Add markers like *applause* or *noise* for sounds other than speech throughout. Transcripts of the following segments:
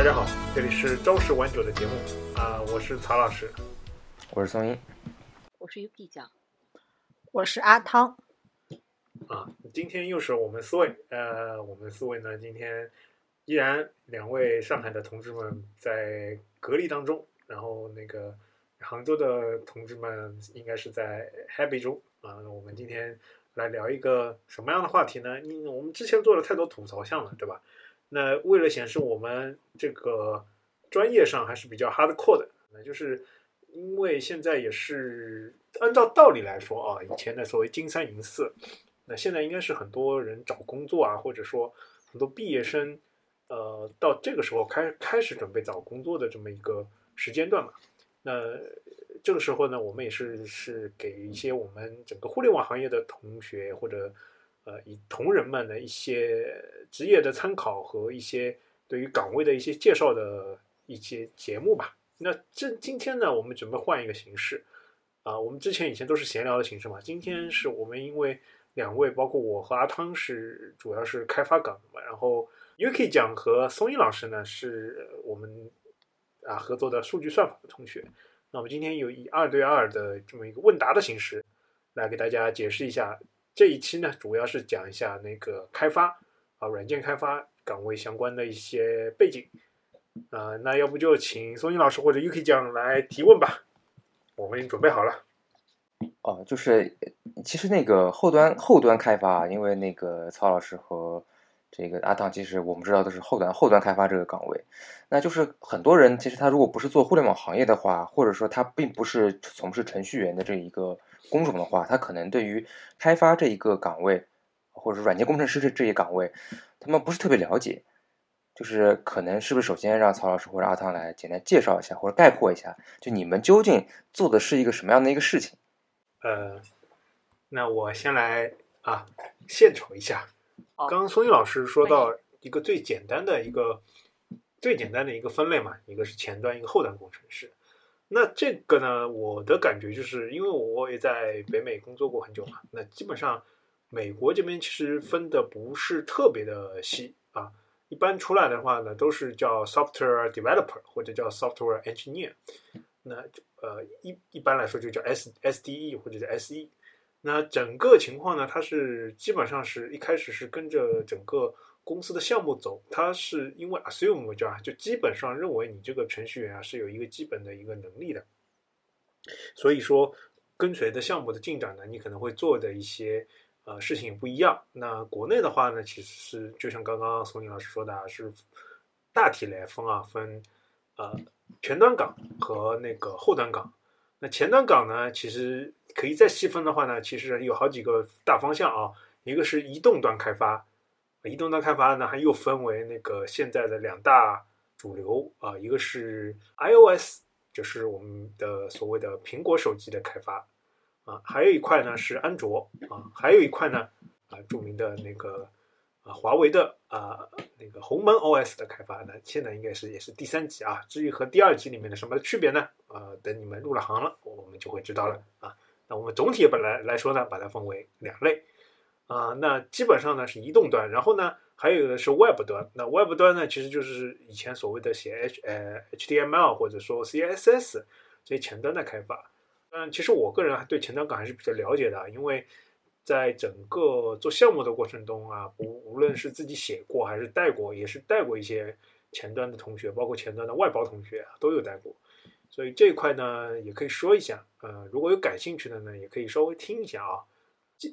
大家好，这里是朝十晚九的节目啊，我是曹老师，我是宋英，我是 UK 酱，我是阿汤。啊，今天又是我们四位，呃，我们四位呢，今天依然两位上海的同志们在隔离当中，然后那个杭州的同志们应该是在 happy 中。啊，我们今天来聊一个什么样的话题呢？因为我们之前做了太多吐槽项了，对吧？那为了显示我们这个专业上还是比较 hardcore 的，那就是因为现在也是按照道理来说啊，以前的所谓金三银四，那现在应该是很多人找工作啊，或者说很多毕业生，呃，到这个时候开开始准备找工作的这么一个时间段嘛。那这个时候呢，我们也是是给一些我们整个互联网行业的同学或者。呃，以同仁们的一些职业的参考和一些对于岗位的一些介绍的一些节目吧。那这今天呢，我们准备换一个形式啊。我们之前以前都是闲聊的形式嘛。今天是我们因为两位，包括我和阿汤是主要是开发岗的嘛。然后 UK 讲和松英老师呢是我们啊合作的数据算法的同学。那我们今天有以二对二的这么一个问答的形式来给大家解释一下。这一期呢，主要是讲一下那个开发啊，软件开发岗位相关的一些背景啊。那要不就请松英老师或者 UK 酱来提问吧，我们已经准备好了。哦，就是其实那个后端后端开发，因为那个曹老师和这个阿汤，其实我们知道都是后端后端开发这个岗位。那就是很多人其实他如果不是做互联网行业的话，或者说他并不是从事程序员的这一个。工种的话，他可能对于开发这一个岗位，或者说软件工程师这这一岗位，他们不是特别了解。就是可能是不是首先让曹老师或者阿汤来简单介绍一下，或者概括一下，就你们究竟做的是一个什么样的一个事情？呃，那我先来啊献丑一下。刚刚松玉老师说到一个最简单的一个最简单的一个分类嘛，一个是前端，一个后端工程师。那这个呢，我的感觉就是，因为我也在北美工作过很久嘛，那基本上美国这边其实分的不是特别的细啊，一般出来的话呢，都是叫 software developer 或者叫 software engineer，那呃一一般来说就叫 S S D E 或者叫 S E，那整个情况呢，它是基本上是一开始是跟着整个。公司的项目走，它是因为 assume 叫就基本上认为你这个程序员啊是有一个基本的一个能力的，所以说跟随的项目的进展呢，你可能会做的一些呃事情也不一样。那国内的话呢，其实是就像刚刚宋宁老师说的啊，是大体来分啊，分呃前端岗和那个后端岗。那前端岗呢，其实可以再细分的话呢，其实有好几个大方向啊，一个是移动端开发。移动端开发呢，还又分为那个现在的两大主流啊，一个是 iOS，就是我们的所谓的苹果手机的开发啊，还有一块呢是安卓啊，还有一块呢啊著名的那个啊华为的啊那个鸿蒙 OS 的开发呢，现在应该是也是第三级啊。至于和第二级里面的什么区别呢？啊，等你们入了行了，我们就会知道了啊。那我们总体本来来说呢，把它分为两类。啊，那基本上呢是移动端，然后呢还有的是 Web 端。那 Web 端呢，其实就是以前所谓的写 H 呃 HTML 或者说 CSS 这些前端的开发。嗯，其实我个人对前端岗还是比较了解的，因为在整个做项目的过程中啊，无无论是自己写过还是带过，也是带过一些前端的同学，包括前端的外包同学都有带过。所以这一块呢也可以说一下。呃，如果有感兴趣的呢，也可以稍微听一下啊。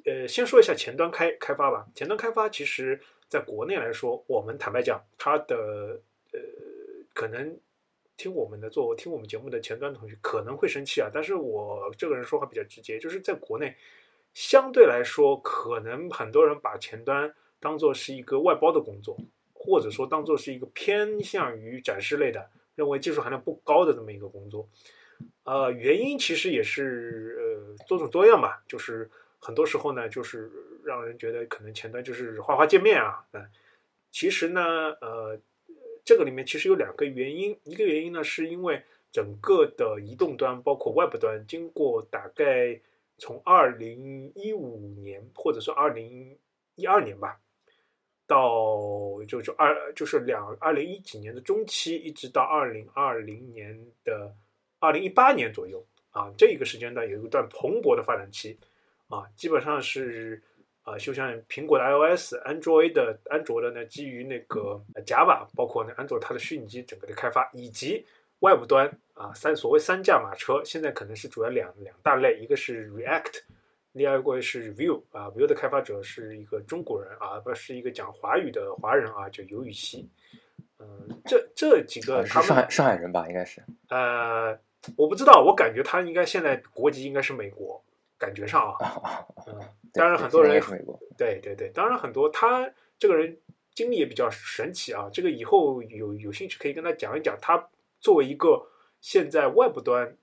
呃，先说一下前端开开发吧。前端开发其实在国内来说，我们坦白讲，它的呃，可能听我们的做听我们节目的前端同学可能会生气啊。但是我这个人说话比较直接，就是在国内相对来说，可能很多人把前端当做是一个外包的工作，或者说当做是一个偏向于展示类的，认为技术含量不高的这么一个工作。呃，原因其实也是呃多种多样吧，就是。很多时候呢，就是让人觉得可能前端就是画画界面啊，嗯，其实呢，呃，这个里面其实有两个原因，一个原因呢，是因为整个的移动端包括 Web 端，经过大概从二零一五年或者说二零一二年吧，到就就二就是两二零一几年的中期，一直到二零二零年的二零一八年左右啊，这一个时间段有一段蓬勃的发展期啊，基本上是啊，就像苹果的 iOS、安卓的安卓的呢，基于那个 Java，包括呢安卓它的虚拟机整个的开发，以及外部端啊三所谓三驾马车，现在可能是主要两两大类，一个是 React。另外一个是 Vue 啊，Vue 的开发者是一个中国人啊，不是一个讲华语的华人啊，叫尤雨溪。嗯，这这几个他们上海上海人吧，应该是。呃，我不知道，我感觉他应该现在国籍应该是美国，感觉上啊。嗯，当然很多人。对对对，当然很多他这个人经历也比较神奇啊。这个以后有有兴趣可以跟他讲一讲，他作为一个现在外部端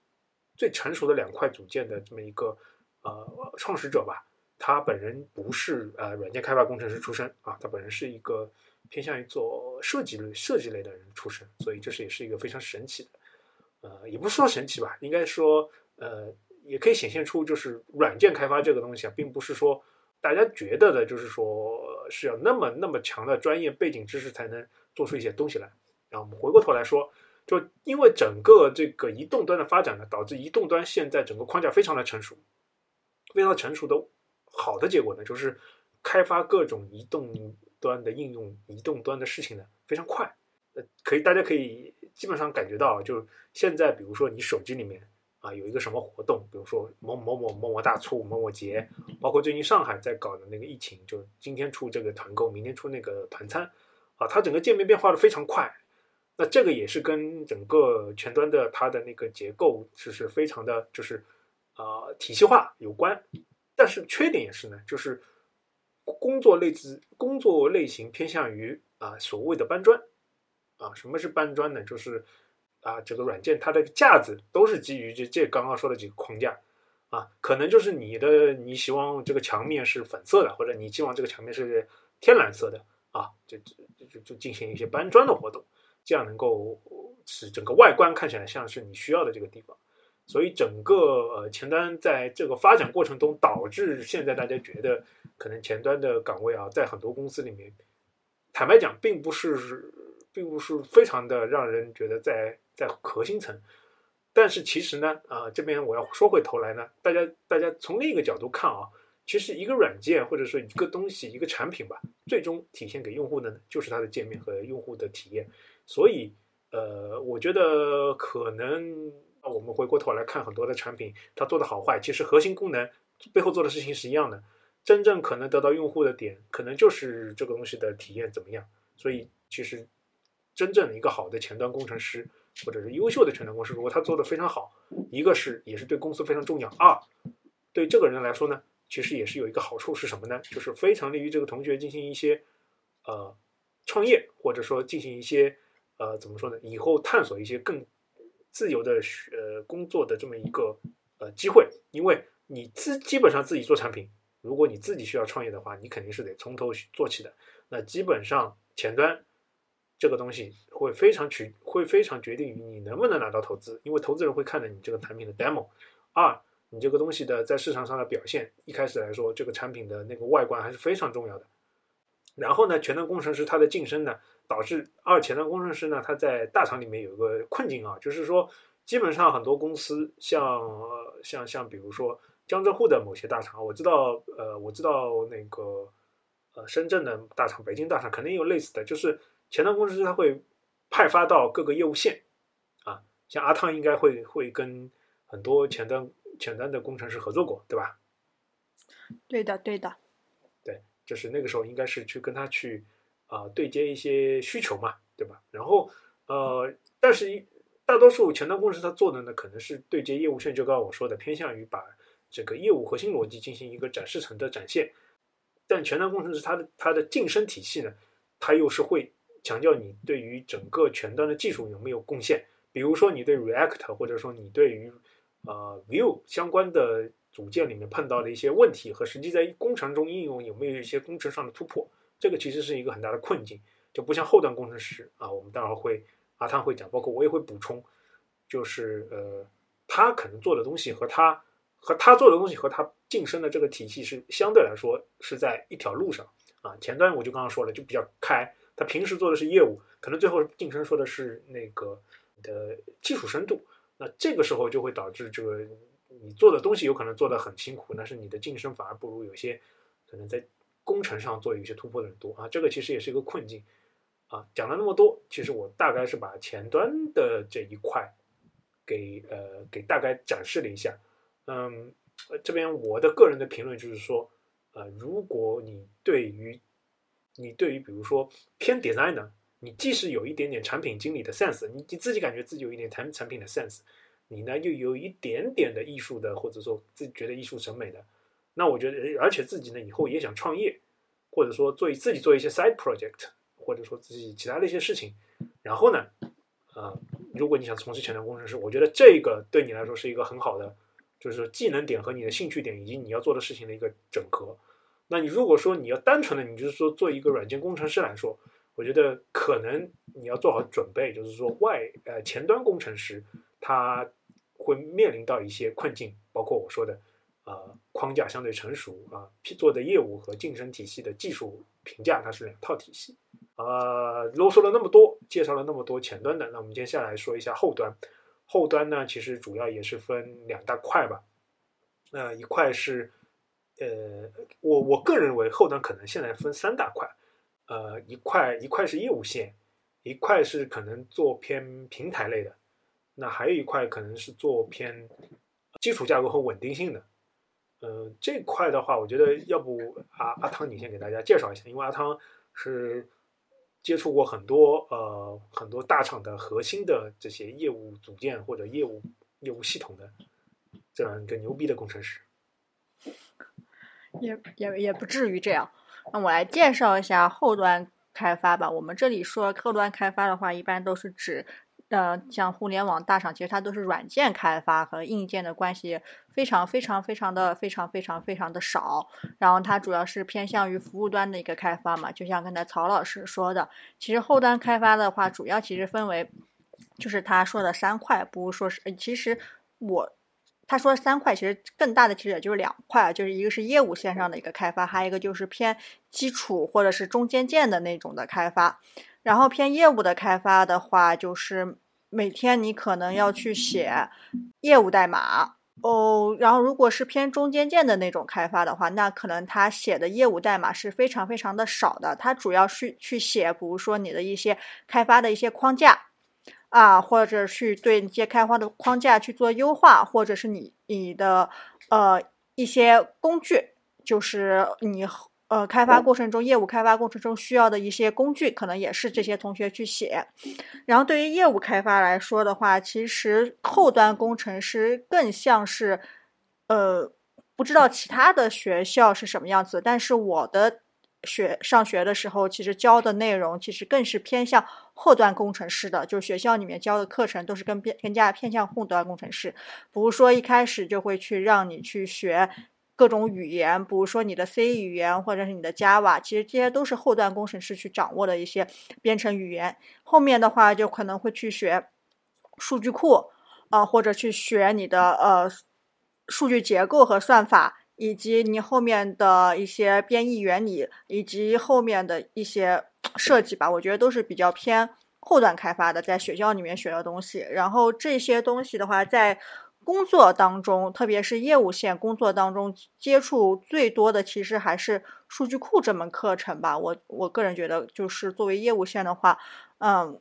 最成熟的两块组件的这么一个。呃，创始者吧，他本人不是呃软件开发工程师出身啊，他本人是一个偏向于做设计类设计类的人出身，所以这是也是一个非常神奇的，呃，也不是说神奇吧，应该说呃，也可以显现出就是软件开发这个东西啊，并不是说大家觉得的，就是说是要那么那么强的专业背景知识才能做出一些东西来。然后我们回过头来说，就因为整个这个移动端的发展呢，导致移动端现在整个框架非常的成熟。非常成熟的好的结果呢，就是开发各种移动端的应用、移动端的事情呢非常快。呃，可以大家可以基本上感觉到，就是现在比如说你手机里面啊有一个什么活动，比如说某某某某某大促、某某节，包括最近上海在搞的那个疫情，就今天出这个团购，明天出那个团餐，啊，它整个界面变化的非常快。那这个也是跟整个前端的它的那个结构就是非常的就是。啊，体系化有关，但是缺点也是呢，就是工作类子工作类型偏向于啊所谓的搬砖啊，什么是搬砖呢？就是啊这个软件它的架子都是基于这这刚刚说的几个框架啊，可能就是你的你希望这个墙面是粉色的，或者你希望这个墙面是天蓝色的啊，就就就就进行一些搬砖的活动，这样能够使整个外观看起来像是你需要的这个地方。所以整个呃前端在这个发展过程中，导致现在大家觉得可能前端的岗位啊，在很多公司里面，坦白讲，并不是并不是非常的让人觉得在在核心层。但是其实呢，啊这边我要说回头来呢，大家大家从另一个角度看啊，其实一个软件或者说一个东西一个产品吧，最终体现给用户的呢，就是它的界面和用户的体验。所以呃，我觉得可能。我们回过头来看很多的产品，它做的好坏，其实核心功能背后做的事情是一样的。真正可能得到用户的点，可能就是这个东西的体验怎么样。所以，其实真正一个好的前端工程师，或者是优秀的前端工程师，如果他做的非常好，一个是也是对公司非常重要；二，对这个人来说呢，其实也是有一个好处是什么呢？就是非常利于这个同学进行一些呃创业，或者说进行一些呃怎么说呢？以后探索一些更。自由的呃工作的这么一个呃机会，因为你自基本上自己做产品，如果你自己需要创业的话，你肯定是得从头做起的。那基本上前端这个东西会非常取，会非常决定于你能不能拿到投资，因为投资人会看着你这个产品的 demo。二，你这个东西的在市场上的表现，一开始来说，这个产品的那个外观还是非常重要的。然后呢，前端工程师他的晋升呢？导致二前端工程师呢，他在大厂里面有一个困境啊，就是说，基本上很多公司，像像像比如说江浙沪的某些大厂，我知道，呃，我知道那个呃深圳的大厂、北京大厂肯定有类似的，就是前端工程师他会派发到各个业务线啊，像阿汤应该会会跟很多前端前端的工程师合作过，对吧？对的，对的，对，就是那个时候应该是去跟他去。啊，对接一些需求嘛，对吧？然后，呃，但是大多数前端工程师他做的呢，可能是对接业务线，就刚刚我说的，偏向于把这个业务核心逻辑进行一个展示层的展现。但前端工程师他的他的晋升体系呢，他又是会强调你对于整个前端的技术有没有贡献。比如说你对 React 或者说你对于呃 Vue 相关的组件里面碰到的一些问题和实际在工程中应用有没有一些工程上的突破。这个其实是一个很大的困境，就不像后端工程师啊，我们待会儿会阿汤会讲，包括我也会补充，就是呃，他可能做的东西和他和他做的东西和他晋升的这个体系是相对来说是在一条路上啊。前端我就刚刚说了，就比较开，他平时做的是业务，可能最后晋升说的是那个你的技术深度，那这个时候就会导致这个你做的东西有可能做得很辛苦，但是你的晋升反而不如有些可能在工程上做有些突破的人多啊。这个其实也是一个困境啊。讲了那么多，其实我大概是把前端的这一块给呃给大概展示了一下，嗯。这边我的个人的评论就是说，呃，如果你对于你对于比如说偏 designer，你既是有一点点产品经理的 sense，你你自己感觉自己有一点产产品的 sense，你呢又有一点点的艺术的或者说自己觉得艺术审美的，那我觉得而且自己呢以后也想创业，或者说做自己做一些 side project，或者说自己其他的一些事情，然后呢，呃，如果你想从事前端工程师，我觉得这个对你来说是一个很好的。就是技能点和你的兴趣点以及你要做的事情的一个整合。那你如果说你要单纯的，你就是说做一个软件工程师来说，我觉得可能你要做好准备，就是说外呃前端工程师他会面临到一些困境，包括我说的呃框架相对成熟啊，做的业务和晋升体系的技术评价它是两套体系。呃，啰嗦了那么多，介绍了那么多前端的，那我们接下来说一下后端。后端呢，其实主要也是分两大块吧。那一块是，呃，我我个人认为后端可能现在分三大块。呃，一块一块是业务线，一块是可能做偏平台类的，那还有一块可能是做偏基础架构和稳定性的。呃，这块的话，我觉得要不阿阿汤你先给大家介绍一下，因为阿汤是。接触过很多呃很多大厂的核心的这些业务组件或者业务业务系统的这样一个牛逼的工程师，也也也不至于这样。那我来介绍一下后端开发吧。我们这里说后端开发的话，一般都是指。呃，像互联网大厂，其实它都是软件开发和硬件的关系非常非常非常的非常非常非常的少。然后它主要是偏向于服务端的一个开发嘛。就像刚才曹老师说的，其实后端开发的话，主要其实分为，就是他说的三块，不如说是，其实我他说三块，其实更大的其实也就是两块，就是一个是业务线上的一个开发，还有一个就是偏基础或者是中间件的那种的开发。然后偏业务的开发的话，就是每天你可能要去写业务代码哦。然后如果是偏中间件的那种开发的话，那可能他写的业务代码是非常非常的少的。他主要是去写，比如说你的一些开发的一些框架啊，或者去对一些开发的框架去做优化，或者是你你的呃一些工具，就是你。呃，开发过程中，业务开发过程中需要的一些工具，可能也是这些同学去写。然后，对于业务开发来说的话，其实后端工程师更像是，呃，不知道其他的学校是什么样子，但是我的学上学的时候，其实教的内容其实更是偏向后端工程师的，就是学校里面教的课程都是更偏更加偏向后端工程师，比如说一开始就会去让你去学。各种语言，比如说你的 C 语言或者是你的 Java，其实这些都是后端工程师去掌握的一些编程语言。后面的话就可能会去学数据库啊，或者去学你的呃数据结构和算法，以及你后面的一些编译原理，以及后面的一些 *tsk* 设计吧。我觉得都是比较偏后端开发的，在学校里面学的东西。然后这些东西的话，在工作当中，特别是业务线工作当中，接触最多的其实还是数据库这门课程吧。我我个人觉得，就是作为业务线的话，嗯，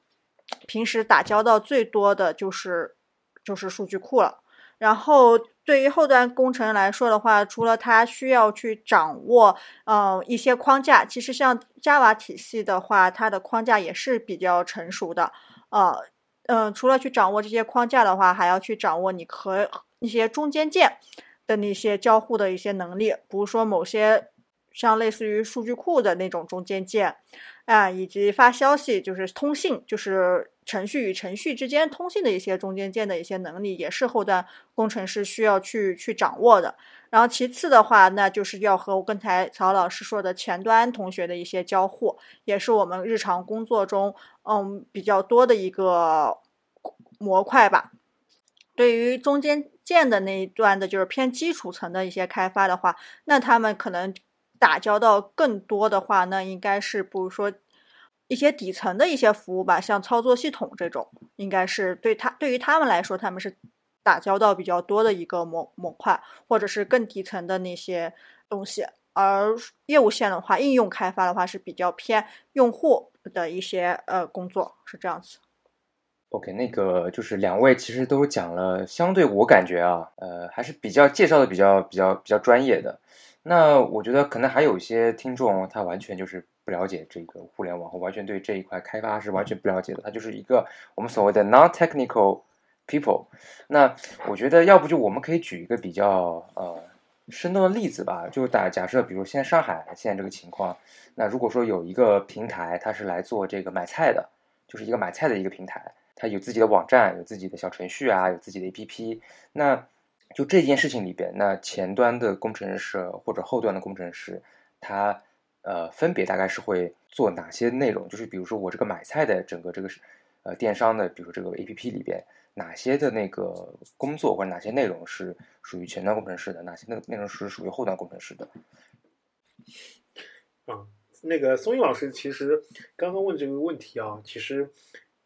平时打交道最多的就是就是数据库了。然后对于后端工程来说的话，除了它需要去掌握呃一些框架，其实像 Java 体系的话，它的框架也是比较成熟的，呃。嗯，除了去掌握这些框架的话，还要去掌握你和一些中间件的那些交互的一些能力，比如说某些像类似于数据库的那种中间件啊，以及发消息就是通信，就是程序与程序之间通信的一些中间件的一些能力，也是后端工程师需要去去掌握的。然后其次的话，那就是要和我刚才曹老师说的前端同学的一些交互，也是我们日常工作中。嗯，比较多的一个模块吧。对于中间件的那一段的，就是偏基础层的一些开发的话，那他们可能打交道更多的话，那应该是比如说一些底层的一些服务吧，像操作系统这种，应该是对他对于他们来说，他们是打交道比较多的一个模模块，或者是更底层的那些东西。而业务线的话，应用开发的话是比较偏用户的一些呃工作，是这样子。OK，那个就是两位其实都讲了，相对我感觉啊，呃，还是比较介绍的比较比较比较专业的。那我觉得可能还有一些听众他完全就是不了解这个互联网，和完全对这一块开发是完全不了解的，他就是一个我们所谓的 non-technical people。那我觉得要不就我们可以举一个比较呃生动的例子吧，就打假设，比如现在上海现在这个情况，那如果说有一个平台，它是来做这个买菜的，就是一个买菜的一个平台。它有自己的网站，有自己的小程序啊，有自己的 APP。那就这件事情里边，那前端的工程师或者后端的工程师，他呃分别大概是会做哪些内容？就是比如说我这个买菜的整个这个呃电商的，比如说这个 APP 里边，哪些的那个工作或者哪些内容是属于前端工程师的，哪些内内容是属于后端工程师的？啊，那个松英老师其实刚刚问这个问题啊，其实。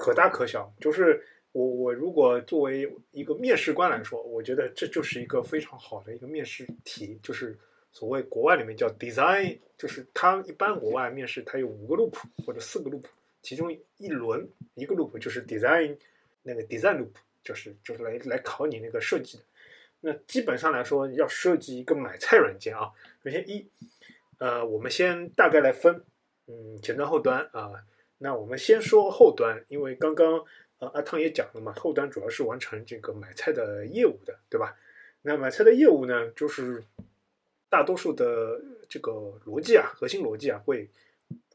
可大可小，就是我我如果作为一个面试官来说，我觉得这就是一个非常好的一个面试题，就是所谓国外里面叫 design，就是他一般国外面试他有五个 loop 或者四个 loop，其中一轮一个 loop 就是 design 那个 design loop，就是就是来来考你那个设计的。那基本上来说，要设计一个买菜软件啊，首先一，呃，我们先大概来分，嗯，前端后端啊。那我们先说后端，因为刚刚呃阿汤也讲了嘛，后端主要是完成这个买菜的业务的，对吧？那买菜的业务呢，就是大多数的这个逻辑啊，核心逻辑啊，会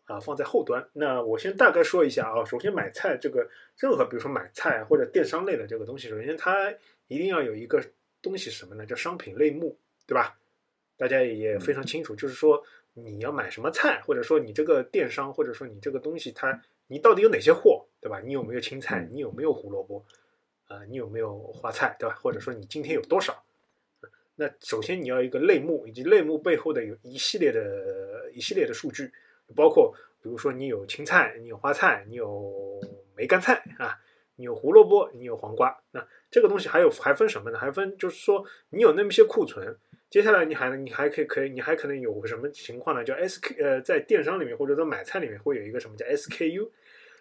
啊放在后端。那我先大概说一下啊，首先买菜这个任何比如说买菜或者电商类的这个东西，首先它一定要有一个东西什么呢？叫商品类目，对吧？大家也非常清楚，就是说。你要买什么菜，或者说你这个电商，或者说你这个东西，它你到底有哪些货，对吧？你有没有青菜？你有没有胡萝卜？啊，你有没有花菜，对吧？或者说你今天有多少？那首先你要一个类目，以及类目背后的有一系列的一系列的数据，包括比如说你有青菜，你有花菜，你有梅干菜啊，你有胡萝卜，你有黄瓜。那这个东西还有还分什么呢？还分就是说你有那么些库存。接下来你还你还可以可以你还可能有个什么情况呢？叫 SK 呃，在电商里面或者说买菜里面会有一个什么叫 SKU，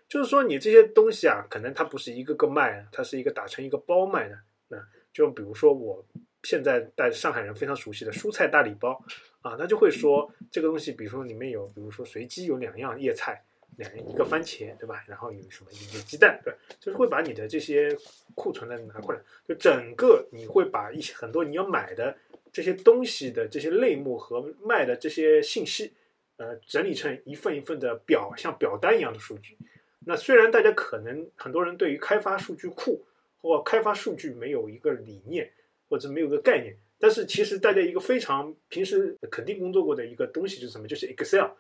就是说你这些东西啊，可能它不是一个个卖，它是一个打成一个包卖的。那就比如说我现在带上海人非常熟悉的蔬菜大礼包啊，他就会说这个东西，比如说里面有，比如说随机有两样叶菜，两一个番茄，对吧？然后有什么有鸡蛋，对，就是会把你的这些库存的拿过来，就整个你会把一些很多你要买的。这些东西的这些类目和卖的这些信息，呃，整理成一份一份的表，像表单一样的数据。那虽然大家可能很多人对于开发数据库或开发数据没有一个理念，或者没有个概念，但是其实大家一个非常平时肯定工作过的一个东西是什么？就是 Excel。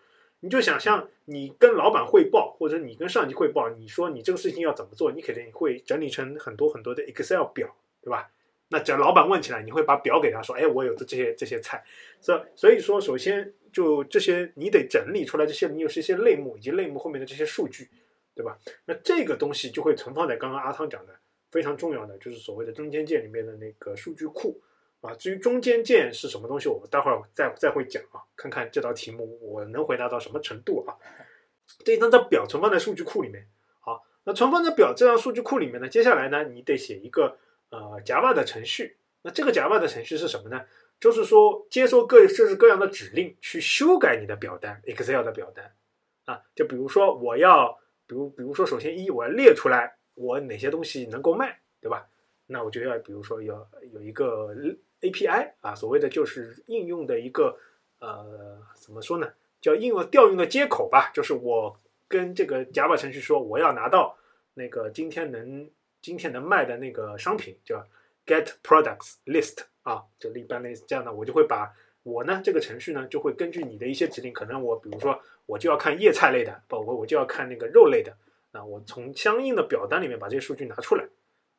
你就想象你跟老板汇报，或者你跟上级汇报，你说你这个事情要怎么做，你肯定会整理成很多很多的 Excel 表，对吧？那只要老板问起来，你会把表给他说：“哎，我有的这些这些菜。”所所以说，首先就这些，你得整理出来这些，你有这些类目以及类目后面的这些数据，对吧？那这个东西就会存放在刚刚阿汤讲的非常重要的，就是所谓的中间件里面的那个数据库啊。至于中间件是什么东西，我待会儿再再会讲啊。看看这道题目我能回答到什么程度啊？这一张张表存放在数据库里面。好，那存放在表这张数据库里面呢，接下来呢，你得写一个。呃，Java 的程序，那这个 Java 的程序是什么呢？就是说接收各各式各样的指令去修改你的表单，Excel 的表单啊。就比如说我要，比如比如说首先一我要列出来我哪些东西能够卖，对吧？那我就要比如说要有一个 API 啊，所谓的就是应用的一个呃怎么说呢？叫应用调用的接口吧，就是我跟这个 Java 程序说我要拿到那个今天能。今天能卖的那个商品叫 get products list 啊，就一般类似这样的，我就会把我呢这个程序呢就会根据你的一些指令，可能我比如说我就要看叶菜类的，不我我就要看那个肉类的，那我从相应的表单里面把这些数据拿出来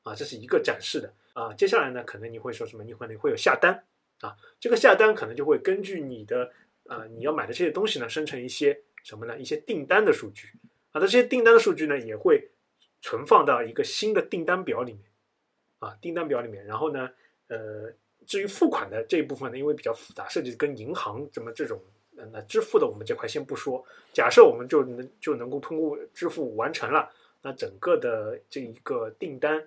啊，这是一个展示的啊。接下来呢，可能你会说什么？你会你会有下单啊，这个下单可能就会根据你的啊，你要买的这些东西呢，生成一些什么呢？一些订单的数据啊，那这些订单的数据呢，也会存放到一个新的订单表里面啊，订单表里面。然后呢，呃，至于付款的这一部分呢，因为比较复杂，涉及跟银行怎么这种那支付的，我们这块先不说。假设我们就能就能够通过支付完成了，那整个的这一个订单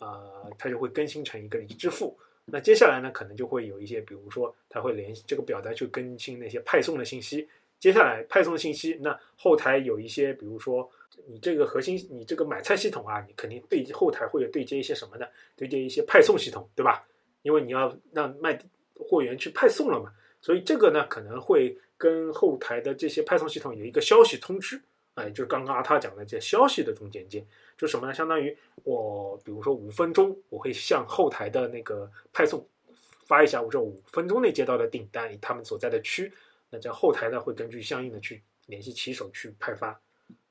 啊，它就会更新成一个已支付。那接下来呢，可能就会有一些，比如说，它会联系这个表单去更新那些派送的信息。接下来派送信息，那后台有一些，比如说你这个核心，你这个买菜系统啊，你肯定对后台会有对接一些什么的？对接一些派送系统，对吧？因为你要让卖货源去派送了嘛，所以这个呢，可能会跟后台的这些派送系统有一个消息通知。哎，就是刚刚阿塔讲的这消息的中间件，就什么呢？相当于我，比如说五分钟，我会向后台的那个派送发一下，我这五分钟内接到的订单，以他们所在的区，那这后台呢会根据相应的去联系骑手去派发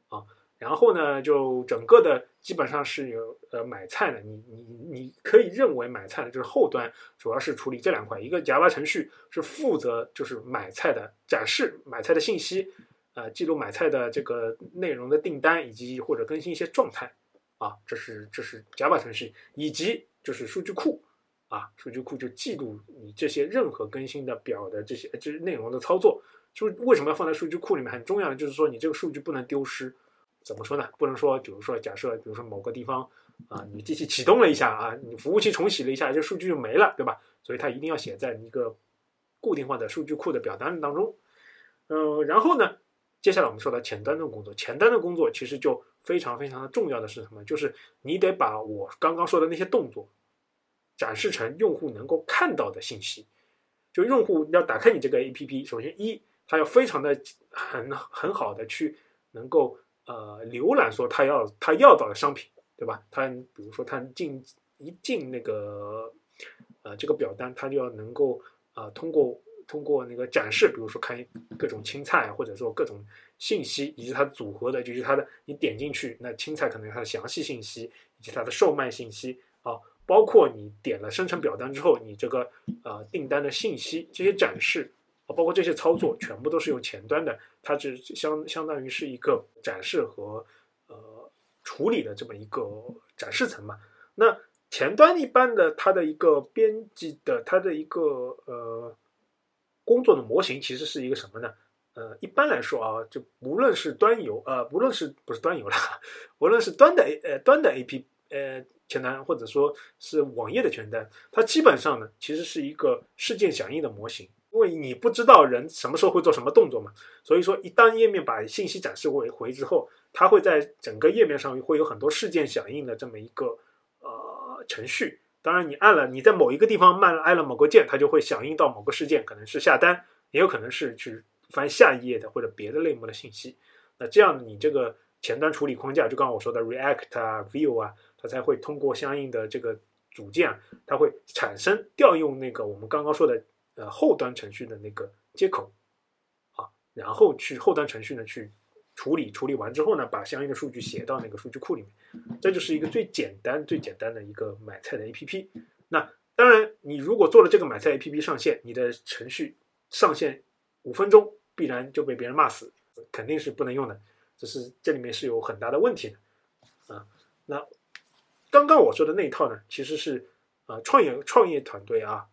啊。然后呢，就整个的基本上是有呃买菜的，你你你可以认为买菜的就是后端主要是处理这两块，一个 Java 程序是负责就是买菜的展示买菜的信息。呃，记录买菜的这个内容的订单，以及或者更新一些状态，啊，这是这是 Java 程序，以及就是数据库，啊，数据库就记录你这些任何更新的表的这些就是内容的操作。就为什么要放在数据库里面？很重要的就是说，你这个数据不能丢失。怎么说呢？不能说，比如说假设，比如说某个地方啊，你机器启动了一下啊，你服务器重启了一下，这数据就没了，对吧？所以它一定要写在一个固定化的数据库的表单当中。嗯，然后呢？接下来我们说到前端的工作，前端的工作其实就非常非常的重要的是什么？就是你得把我刚刚说的那些动作展示成用户能够看到的信息。就用户要打开你这个 APP，首先一，他要非常的很很好的去能够呃浏览说他要他要到的商品，对吧？他比如说他进一进那个呃这个表单，他就要能够啊通过。通过那个展示，比如说看各种青菜，或者说各种信息，以及它组合的，就是它的，你点进去，那青菜可能它的详细信息，以及它的售卖信息啊，包括你点了生成表单之后，你这个呃订单的信息这些展示，包括这些操作，全部都是用前端的，它只相相当于是一个展示和呃处理的这么一个展示层嘛。那前端一般的它的一个编辑的它的一个呃。工作的模型其实是一个什么呢？呃，一般来说啊，就无论是端游，呃，无论是不是端游了，无论是端的 A 呃端的 A P 呃前端，或者说是网页的前端，它基本上呢，其实是一个事件响应的模型。因为你不知道人什么时候会做什么动作嘛，所以说一旦页面把信息展示回回之后，它会在整个页面上会有很多事件响应的这么一个呃程序。当然，你按了你在某一个地方慢按了某个键，它就会响应到某个事件，可能是下单，也有可能是去翻下一页的或者别的类目的信息。那这样你这个前端处理框架，就刚刚我说的 React 啊、Vue 啊，它才会通过相应的这个组件，它会产生调用那个我们刚刚说的呃后端程序的那个接口啊，然后去后端程序呢去。处理处理完之后呢，把相应的数据写到那个数据库里面，这就是一个最简单最简单的一个买菜的 APP。那当然，你如果做了这个买菜 APP 上线，你的程序上线五分钟必然就被别人骂死，肯定是不能用的。这是这里面是有很大的问题的啊。那刚刚我说的那一套呢，其实是啊创业创业团队啊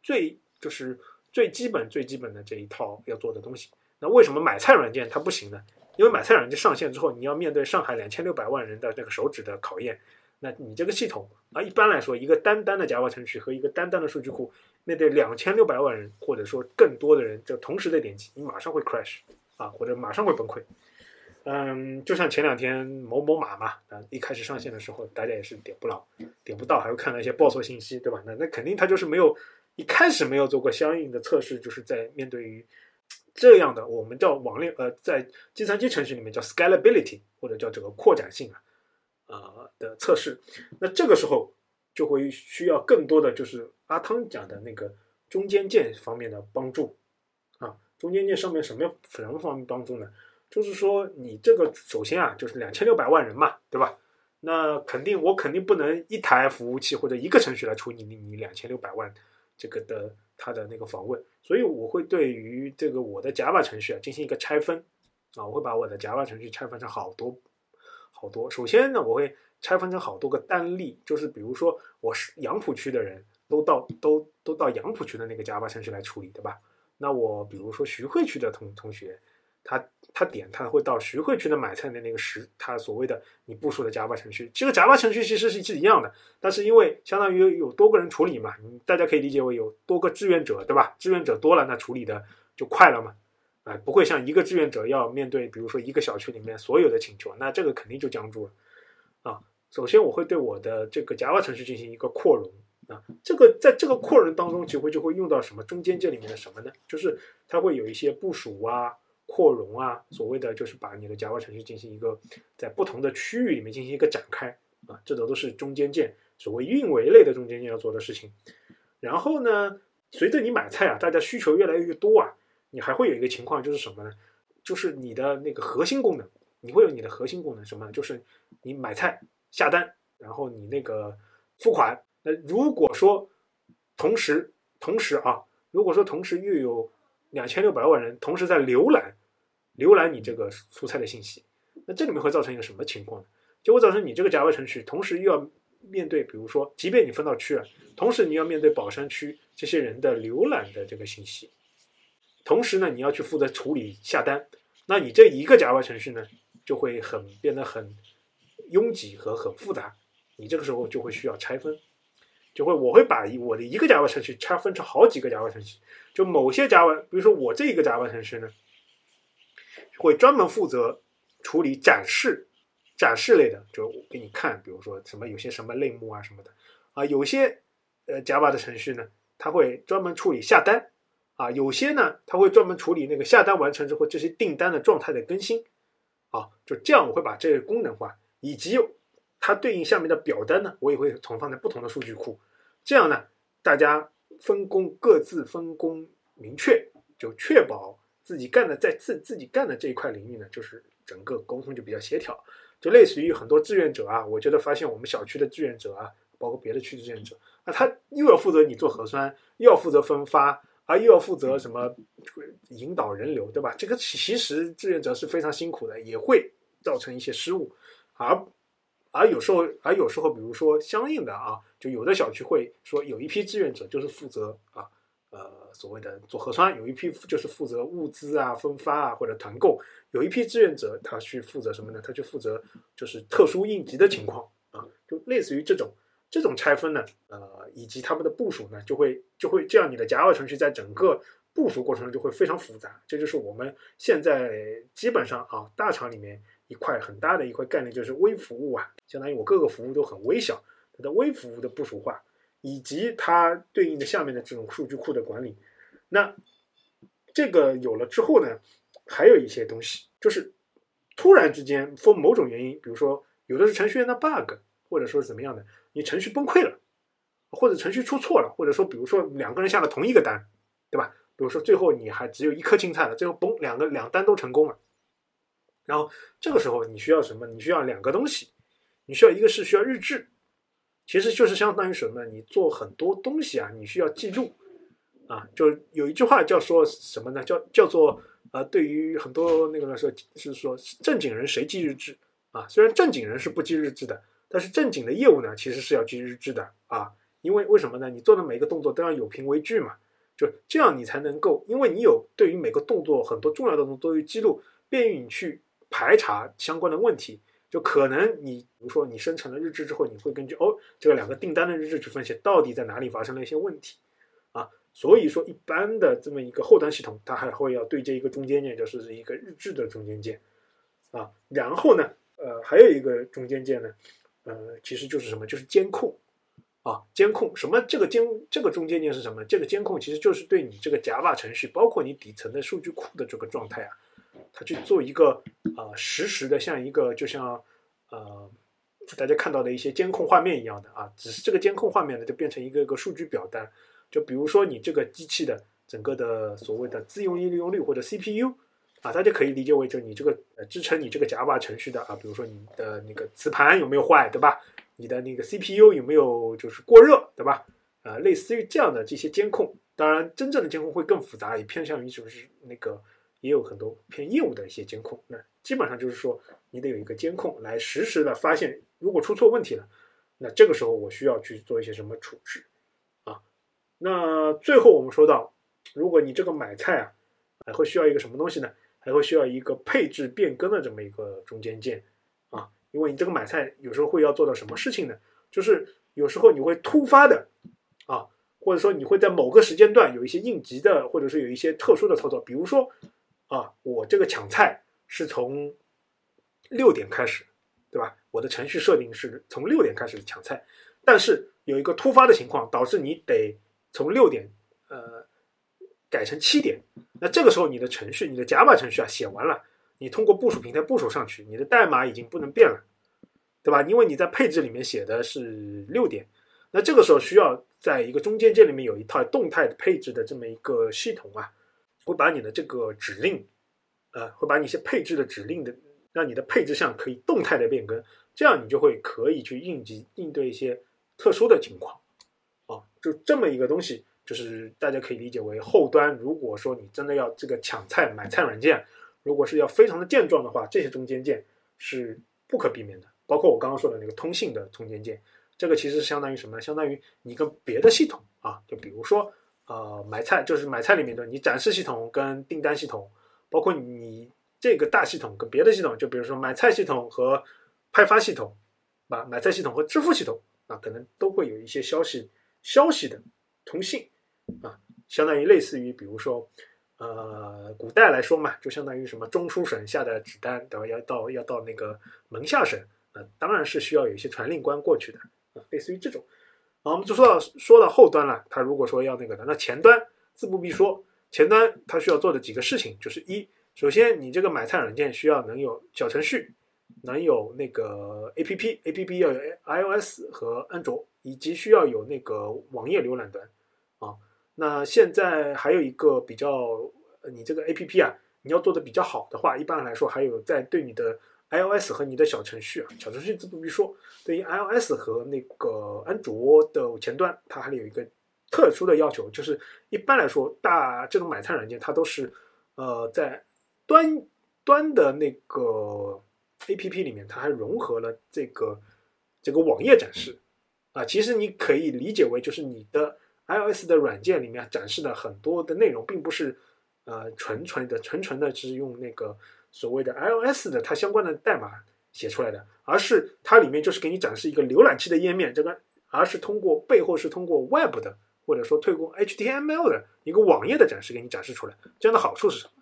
最就是最基本最基本的这一套要做的东西。那为什么买菜软件它不行呢？因为买菜软件上线之后，你要面对上海两千六百万人的这个手指的考验。那你这个系统啊，一般来说，一个单单的 Java 程序和一个单单的数据库，面对两千六百万人或者说更多的人，就同时的点击，你马上会 crash 啊，或者马上会崩溃。嗯，就像前两天某某马嘛，啊，一开始上线的时候，大家也是点不牢，点不到，还会看到一些报错信息，对吧？那那肯定它就是没有一开始没有做过相应的测试，就是在面对于。这样的我们叫网链，呃，在计算机程序里面叫 scalability，或者叫这个扩展性啊，呃的测试。那这个时候就会需要更多的就是阿汤讲的那个中间件方面的帮助啊。中间件上面什么什么方面帮助呢？就是说你这个首先啊，就是两千六百万人嘛，对吧？那肯定我肯定不能一台服务器或者一个程序来处理你你两千六百万这个的它的那个访问，所以我会对于这个我的 Java 程序啊进行一个拆分啊，我会把我的 Java 程序拆分成好多好多。首先呢，我会拆分成好多个单例，就是比如说我是杨浦区的人都到都都到杨浦区的那个 Java 程序来处理，对吧？那我比如说徐汇区的同同学，他他点他会到徐汇区的买菜的那个时，他所谓的你部署的 Java 程序，这个 Java 程序其实是是一样的，但是因为相当于有多个人处理嘛，你大家可以理解为有多个志愿者，对吧？志愿者多了，那处理的就快了嘛，哎，不会像一个志愿者要面对，比如说一个小区里面所有的请求，那这个肯定就僵住了啊。首先我会对我的这个 Java 程序进行一个扩容。啊，这个在这个扩容当中，就会就会用到什么中间件里面的什么呢？就是它会有一些部署啊、扩容啊，所谓的就是把你的 Java 程序进行一个在不同的区域里面进行一个展开啊，这都都是中间件，所谓运维类的中间件要做的事情。然后呢，随着你买菜啊，大家需求越来越多啊，你还会有一个情况就是什么呢？就是你的那个核心功能，你会有你的核心功能什么？就是你买菜下单，然后你那个付款。那如果说同时同时啊，如果说同时又有两千六百万人同时在浏览浏览你这个蔬菜的信息，那这里面会造成一个什么情况呢？就会造成你这个 Java 程序同时又要面对，比如说，即便你分到区了，同时你要面对宝山区这些人的浏览的这个信息，同时呢，你要去负责处理下单，那你这一个 Java 程序呢，就会很变得很拥挤和很复杂，你这个时候就会需要拆分。就会，我会把我的一个 Java 程序拆分成好几个 Java 程序。就某些 Java，比如说我这一个 Java 程序呢，会专门负责处理展示、展示类的，就给你看，比如说什么有些什么类目啊什么的啊。有些呃 Java 的程序呢，它会专门处理下单啊。有些呢，它会专门处理那个下单完成之后这些订单的状态的更新啊。就这样，我会把这个功能化以及。它对应下面的表单呢，我也会存放在不同的数据库，这样呢，大家分工各自分工明确，就确保自己干的在自自己干的这一块领域呢，就是整个沟通就比较协调，就类似于很多志愿者啊，我觉得发现我们小区的志愿者啊，包括别的区志愿者，那他又要负责你做核酸，又要负责分发，啊，又要负责什么引导人流，对吧？这个其实志愿者是非常辛苦的，也会造成一些失误，而。而有时候，而有时候，比如说相应的啊，就有的小区会说，有一批志愿者就是负责啊，呃，所谓的做核酸；有一批就是负责物资啊、分发啊或者团购；有一批志愿者他去负责什么呢？他去负责就是特殊应急的情况啊，就类似于这种这种拆分呢，呃，以及他们的部署呢，就会就会这样，你的 Java 程序在整个部署过程中就会非常复杂。这就是我们现在基本上啊，大厂里面。一块很大的一块概念就是微服务啊，相当于我各个服务都很微小，它的微服务的部署化，以及它对应的下面的这种数据库的管理。那这个有了之后呢，还有一些东西，就是突然之间，for 某种原因，比如说有的是程序员的 bug，或者说是怎么样的，你程序崩溃了，或者程序出错了，或者说比如说两个人下了同一个单，对吧？比如说最后你还只有一颗青菜了，最后崩两个两单都成功了。然后这个时候你需要什么？你需要两个东西，你需要一个是需要日志，其实就是相当于什么呢？你做很多东西啊，你需要记录啊。就有一句话叫说什么呢？叫叫做呃，对于很多那个来说是说正经人谁记日志啊？虽然正经人是不记日志的，但是正经的业务呢，其实是要记日志的啊。因为为什么呢？你做的每个动作都要有凭为据嘛，就这样你才能够，因为你有对于每个动作很多重要的动作都有记录，便于你去。排查相关的问题，就可能你比如说你生成了日志之后，你会根据哦这个两个订单的日志去分析到底在哪里发生了一些问题啊。所以说一般的这么一个后端系统，它还会要对接一个中间件，就是一个日志的中间件啊。然后呢，呃，还有一个中间件呢，呃，其实就是什么，就是监控啊，监控什么？这个监这个中间件是什么？这个监控其实就是对你这个 Java 程序，包括你底层的数据库的这个状态啊。它去做一个啊实时的，像一个就像呃大家看到的一些监控画面一样的啊，只是这个监控画面呢就变成一个个数据表单，就比如说你这个机器的整个的所谓的自用利用率或者 CPU 啊，大家可以理解为就你这个呃支撑你这个 Java 程序的啊，比如说你的那个磁盘有没有坏，对吧？你的那个 CPU 有没有就是过热，对吧？呃，类似于这样的这些监控，当然真正的监控会更复杂，也偏向于就是那个也有很多偏业务的一些监控。那基本上就是说，你得有一个监控来实时的发现，如果出错问题了，那这个时候我需要去做一些什么处置啊？那最后我们说到，如果你这个买菜啊，还会需要一个什么东西呢？还会需要一个配置变更的这么一个中间件啊，因为你这个买菜有时候会要做到什么事情呢？就是有时候你会突发的啊，或者说你会在某个时间段有一些应急的，或者是有一些特殊的操作，比如说啊，我这个抢菜是从六点开始，对吧？我的程序设定是从六点开始抢菜，但是有一个突发的情况导致你得从六点呃改成七点，那这个时候你的程序，你的 Java 程序啊写完了，你通过部署平台部署上去，你的代码已经不能变了。对吧？因为你在配置里面写的是六点，那这个时候需要在一个中间件里面有一套动态的配置的这么一个系统啊，会把你的这个指令，呃，会把你一些配置的指令的，让你的配置项可以动态的变更，这样你就会可以去应急应对一些特殊的情况，啊，就这么一个东西，就是大家可以理解为后端，如果说你真的要这个抢菜买菜软件，如果是要非常的健壮的话，这些中间件是不可避免的。包括我刚刚说的那个通信的中间件，这个其实相当于什么？相当于你跟别的系统啊，就比如说呃买菜，就是买菜里面的你展示系统跟订单系统，包括你这个大系统跟别的系统，就比如说买菜系统和派发系统，啊买菜系统和支付系统啊，可能都会有一些消息消息的通信啊，相当于类似于比如说。呃，古代来说嘛，就相当于什么中书省下的纸单，对吧？要到要到那个门下省。呃，当然是需要有一些传令官过去的啊，类似于这种。啊，我们就说到说到后端了，他如果说要那个的，那前端自不必说，前端它需要做的几个事情就是一，首先你这个买菜软件需要能有小程序，能有那个 A P P，A P P 要有 I O S 和安卓，以及需要有那个网页浏览端啊。那现在还有一个比较，你这个 A P P 啊，你要做的比较好的话，一般来说还有在对你的。iOS 和你的小程序啊，小程序自不必说。对于 iOS 和那个安卓的前端，它还有一个特殊的要求，就是一般来说，大这种买菜软件它都是呃在端端的那个 APP 里面，它还融合了这个这个网页展示啊。其实你可以理解为，就是你的 iOS 的软件里面展示的很多的内容，并不是呃纯纯的纯纯的是用那个。所谓的 iOS 的它相关的代码写出来的，而是它里面就是给你展示一个浏览器的页面，这个而是通过背后是通过 Web 的或者说推过 HTML 的一个网页的展示给你展示出来。这样的好处是什么？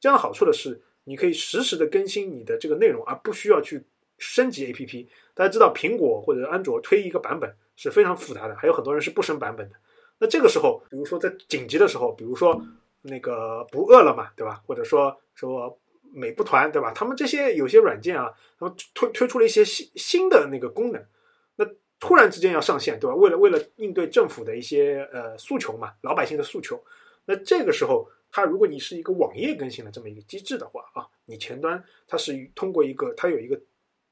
这样的好处的是你可以实时的更新你的这个内容，而不需要去升级 APP。大家知道苹果或者安卓推一个版本是非常复杂的，还有很多人是不升版本的。那这个时候，比如说在紧急的时候，比如说那个不饿了嘛，对吧？或者说说。美不团对吧？他们这些有些软件啊，他们推推出了一些新新的那个功能，那突然之间要上线对吧？为了为了应对政府的一些呃诉求嘛，老百姓的诉求，那这个时候，它如果你是一个网页更新的这么一个机制的话啊，你前端它是通过一个它有一个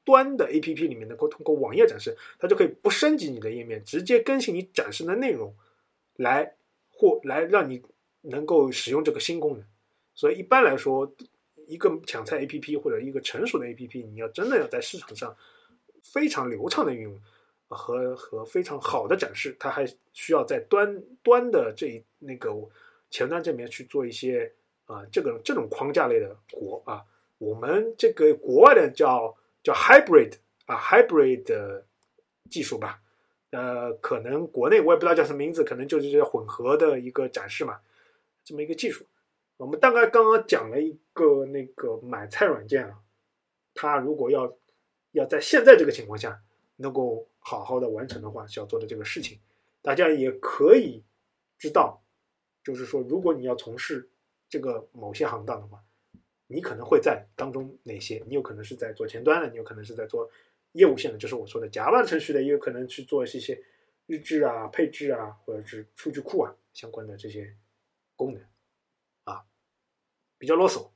端的 A P P 里面能够通过网页展示，它就可以不升级你的页面，直接更新你展示的内容，来或来让你能够使用这个新功能。所以一般来说。一个抢菜 A P P 或者一个成熟的 A P P，你要真的要在市场上非常流畅的运用和和非常好的展示，它还需要在端端的这一那个前端这边去做一些啊这个这种框架类的活啊。我们这个国外的叫叫 Hybrid 啊 Hybrid 技术吧，呃，可能国内我也不知道叫什么名字，可能就是这混合的一个展示嘛，这么一个技术。我们大概刚刚讲了一个那个买菜软件啊，它如果要要在现在这个情况下能够好好的完成的话，需要做的这个事情，大家也可以知道，就是说，如果你要从事这个某些行当的话，你可能会在当中哪些？你有可能是在做前端的，你有可能是在做业务线的，就是我说的 Java 程序的，也有可能去做一些日志啊、配置啊，或者是数据库啊相关的这些功能。比较啰嗦，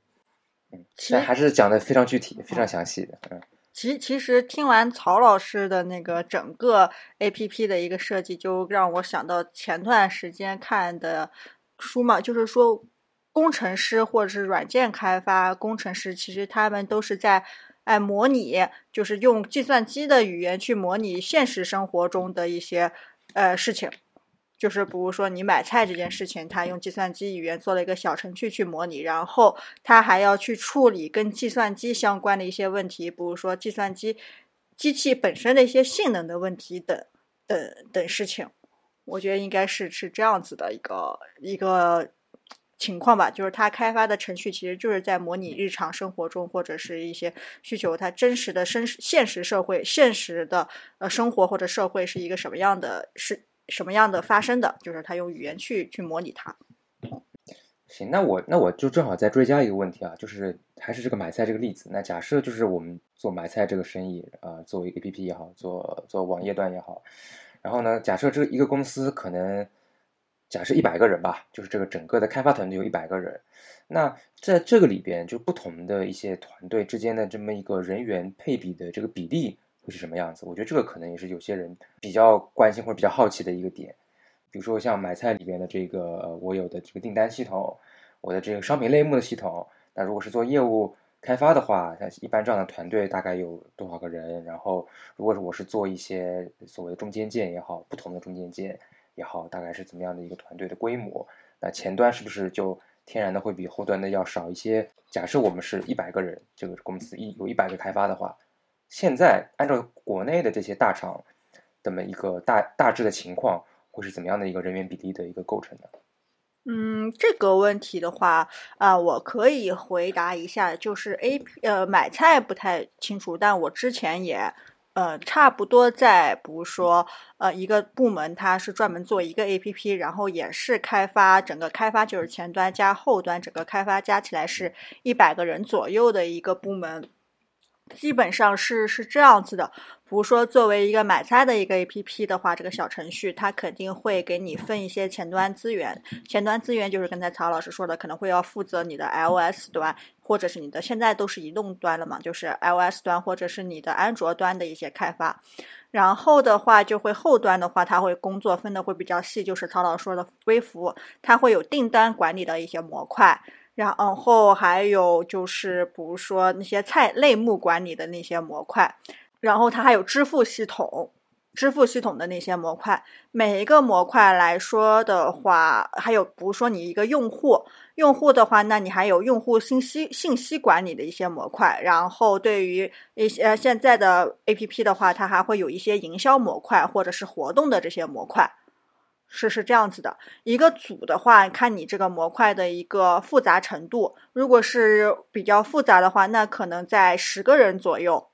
嗯，但还是讲的非常具体、非常详细的，嗯。其其实听完曹老师的那个整个 A P P 的一个设计，就让我想到前段时间看的书嘛，就是说工程师或者是软件开发工程师，其实他们都是在哎模拟，就是用计算机的语言去模拟现实生活中的一些呃事情。就是比如说你买菜这件事情，他用计算机语言做了一个小程序去模拟，然后他还要去处理跟计算机相关的一些问题，比如说计算机机器本身的一些性能的问题等等等事情。我觉得应该是是这样子的一个一个情况吧，就是他开发的程序其实就是在模拟日常生活中或者是一些需求，它真实的生现实社会现实的呃生活或者社会是一个什么样的是。什么样的发生的，就是他用语言去去模拟它。行，那我那我就正好再追加一个问题啊，就是还是这个买菜这个例子。那假设就是我们做买菜这个生意啊，作为 A P P 也好，做做网页端也好，然后呢，假设这一个公司可能假设一百个人吧，就是这个整个的开发团队有一百个人，那在这个里边就不同的一些团队之间的这么一个人员配比的这个比例。会是什么样子？我觉得这个可能也是有些人比较关心或者比较好奇的一个点。比如说像买菜里边的这个我有的这个订单系统，我的这个商品类目的系统。那如果是做业务开发的话，像一般这样的团队大概有多少个人？然后如果是我是做一些所谓的中间件也好，不同的中间件也好，大概是怎么样的一个团队的规模？那前端是不是就天然的会比后端的要少一些？假设我们是一百个人，这个公司一有一百个开发的话。现在按照国内的这些大厂这么一个大大致的情况，会是怎么样的一个人员比例的一个构成呢？嗯，这个问题的话啊，我可以回答一下，就是 A P 呃买菜不太清楚，但我之前也呃差不多在，比如说呃一个部门，它是专门做一个 A P P，然后也是开发整个开发就是前端加后端，整个开发加起来是一百个人左右的一个部门。基本上是是这样子的，比如说作为一个买菜的一个 A P P 的话，这个小程序它肯定会给你分一些前端资源。前端资源就是刚才曹老师说的，可能会要负责你的 I O S 端，或者是你的现在都是移动端了嘛，就是 I O S 端或者是你的安卓端的一些开发。然后的话，就会后端的话，它会工作分的会比较细，就是曹老师说的微服务，它会有订单管理的一些模块。然后还有就是，比如说那些菜类目管理的那些模块，然后它还有支付系统，支付系统的那些模块。每一个模块来说的话，还有比如说你一个用户，用户的话，那你还有用户信息信息管理的一些模块。然后对于一些现在的 APP 的话，它还会有一些营销模块或者是活动的这些模块。是是这样子的，一个组的话，看你这个模块的一个复杂程度。如果是比较复杂的话，那可能在十个人左右。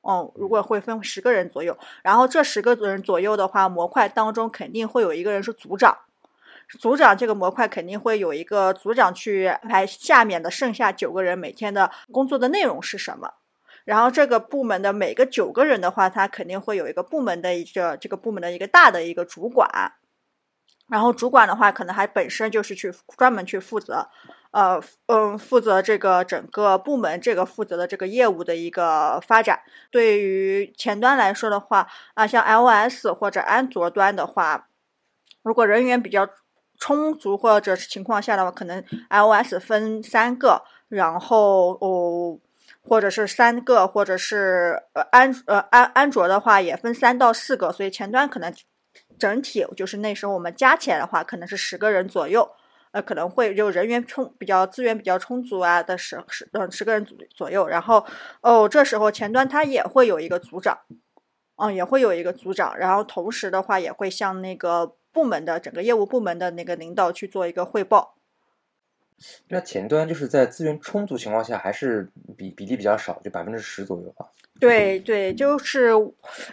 哦，如果会分十个人左右，然后这十个人左右的话，模块当中肯定会有一个人是组长。组长这个模块肯定会有一个组长去安排下面的剩下九个人每天的工作的内容是什么。然后这个部门的每个九个人的话，他肯定会有一个部门的一个这个部门的一个大的一个主管。然后主管的话，可能还本身就是去专门去负责，呃，嗯，负责这个整个部门这个负责的这个业务的一个发展。对于前端来说的话，啊，像 iOS 或者安卓端的话，如果人员比较充足或者情况下的话，可能 iOS 分三个，然后哦，或者是三个，或者是呃安呃安安卓的话也分三到四个，所以前端可能。整体就是那时候我们加起来的话，可能是十个人左右，呃，可能会就人员充比较资源比较充足啊的十十嗯十个人左左右。然后哦，这时候前端他也会有一个组长，嗯，也会有一个组长。然后同时的话，也会向那个部门的整个业务部门的那个领导去做一个汇报。那前端就是在资源充足情况下，还是比比例比较少，就百分之十左右吧。对对，就是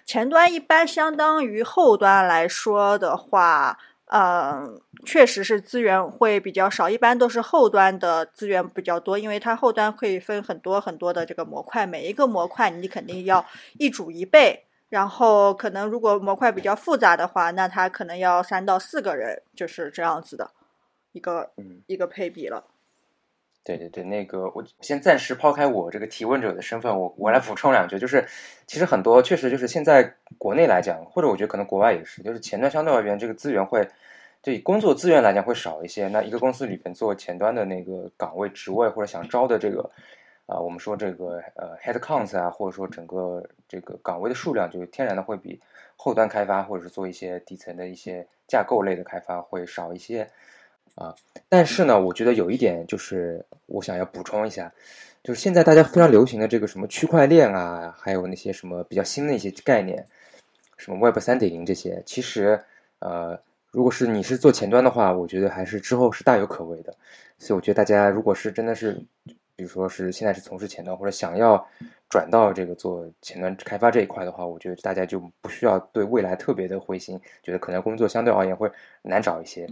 前端一般相当于后端来说的话，嗯，确实是资源会比较少，一般都是后端的资源比较多，因为它后端可以分很多很多的这个模块，每一个模块你肯定要一主一备，然后可能如果模块比较复杂的话，那它可能要三到四个人，就是这样子的一个嗯一个配比了。对对对，那个我先暂时抛开我这个提问者的身份，我我来补充两句，就是其实很多确实就是现在国内来讲，或者我觉得可能国外也是，就是前端相对而言这个资源会，对工作资源来讲会少一些。那一个公司里边做前端的那个岗位职位或者想招的这个啊，我们说这个呃 head count 啊，或者说整个这个岗位的数量，就天然的会比后端开发或者是做一些底层的一些架构类的开发会少一些。啊，但是呢，我觉得有一点就是我想要补充一下，就是现在大家非常流行的这个什么区块链啊，还有那些什么比较新的一些概念，什么 Web 三点零这些，其实呃，如果是你是做前端的话，我觉得还是之后是大有可为的。所以我觉得大家如果是真的是，比如说是现在是从事前端或者想要转到这个做前端开发这一块的话，我觉得大家就不需要对未来特别的灰心，觉得可能工作相对而言会难找一些。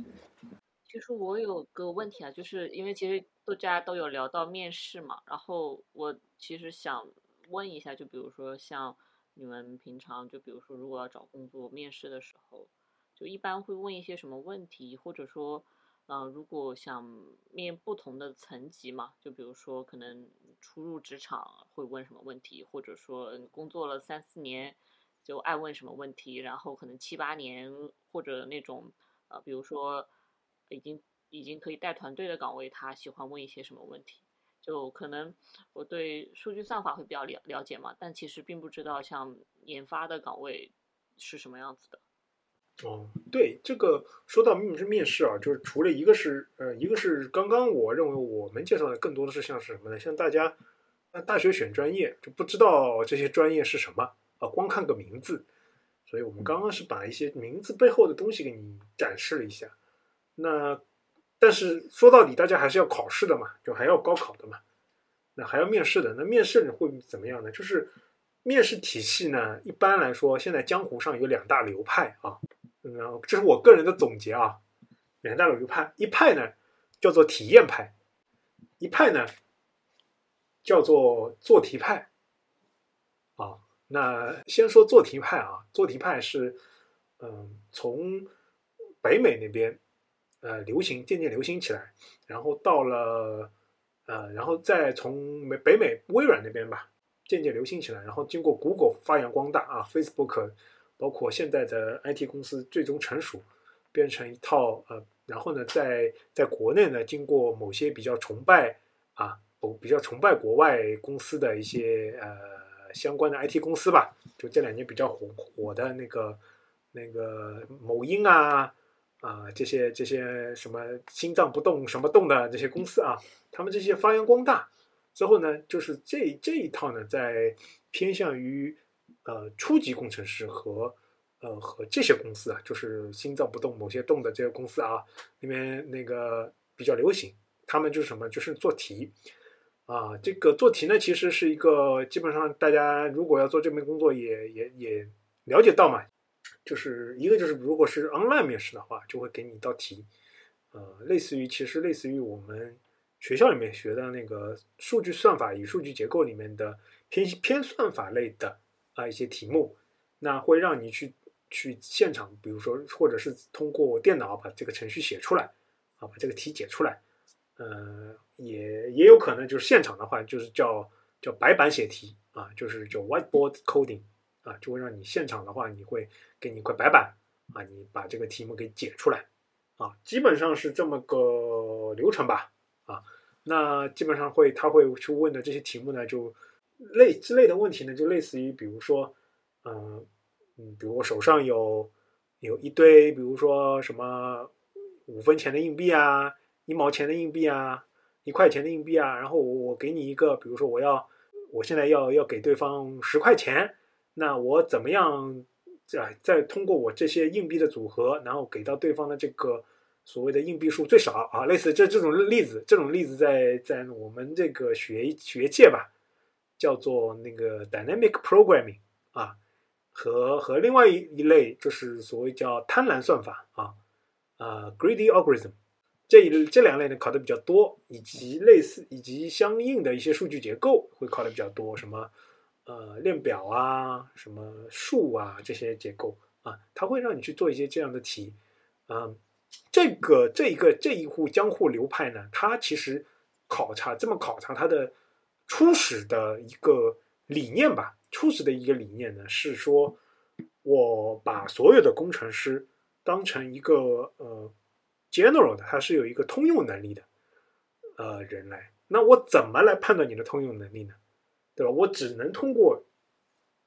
其实我有个问题啊，就是因为其实大家都有聊到面试嘛，然后我其实想问一下，就比如说像你们平常就比如说如果要找工作面试的时候，就一般会问一些什么问题，或者说，嗯，如果想面不同的层级嘛，就比如说可能初入职场会问什么问题，或者说工作了三四年就爱问什么问题，然后可能七八年或者那种呃，比如说。已经已经可以带团队的岗位，他喜欢问一些什么问题？就可能我对数据算法会比较了了解嘛，但其实并不知道像研发的岗位是什么样子的。哦，对，这个说到面试面试啊，就是除了一个是呃，一个是刚刚我认为我们介绍的更多的是像是什么呢？像大家那大学选专业就不知道这些专业是什么啊，光看个名字，所以我们刚刚是把一些名字背后的东西给你展示了一下。那，但是说到底，大家还是要考试的嘛，就还要高考的嘛，那还要面试的。那面试会怎么样呢？就是面试体系呢，一般来说，现在江湖上有两大流派啊，嗯，这是我个人的总结啊，两大流派，一派呢叫做体验派，一派呢叫做做题派，啊，那先说做题派啊，做题派是，嗯，从北美那边。呃，流行渐渐流行起来，然后到了呃，然后再从美北美微软那边吧，渐渐流行起来，然后经过 Google 发扬光大啊，Facebook 包括现在的 IT 公司最终成熟，变成一套呃，然后呢，在在国内呢，经过某些比较崇拜啊，不比较崇拜国外公司的一些呃相关的 IT 公司吧，就这两年比较火火的那个那个某音啊。啊，这些这些什么心脏不动什么动的这些公司啊，他们这些发扬光大之后呢，就是这这一套呢，在偏向于呃初级工程师和呃和这些公司啊，就是心脏不动某些动的这些公司啊，里面那个比较流行，他们就是什么，就是做题啊，这个做题呢，其实是一个基本上大家如果要做这份工作，也也也了解到嘛。就是一个就是，如果是 online 面试的话，就会给你一道题，呃，类似于其实类似于我们学校里面学的那个数据算法与数据结构里面的偏偏算法类的啊一些题目，那会让你去去现场，比如说或者是通过电脑把这个程序写出来，啊，把这个题解出来，呃，也也有可能就是现场的话，就是叫叫白板写题啊，就是叫 whiteboard coding。啊，就会让你现场的话，你会给你一块白板啊，你把这个题目给解出来啊，基本上是这么个流程吧啊。那基本上会他会去问的这些题目呢，就类之类的问题呢，就类似于比如说，嗯嗯，比如我手上有有一堆，比如说什么五分钱的硬币啊，一毛钱的硬币啊，一块钱的硬币啊，然后我我给你一个，比如说我要我现在要要给对方十块钱。那我怎么样再再通过我这些硬币的组合，然后给到对方的这个所谓的硬币数最少啊？类似这这种例子，这种例子在在我们这个学学界吧，叫做那个 dynamic programming 啊，和和另外一一类就是所谓叫贪婪算法啊，啊 greedy algorithm 这一这两类呢考的比较多，以及类似以及相应的一些数据结构会考的比较多，什么？呃，链表啊，什么数啊，这些结构啊，它会让你去做一些这样的题，嗯，这个这一个这一户江户流派呢，它其实考察这么考察它的初始的一个理念吧。初始的一个理念呢是说，我把所有的工程师当成一个呃 general 的，他是有一个通用能力的呃人来。那我怎么来判断你的通用能力呢？对吧？我只能通过，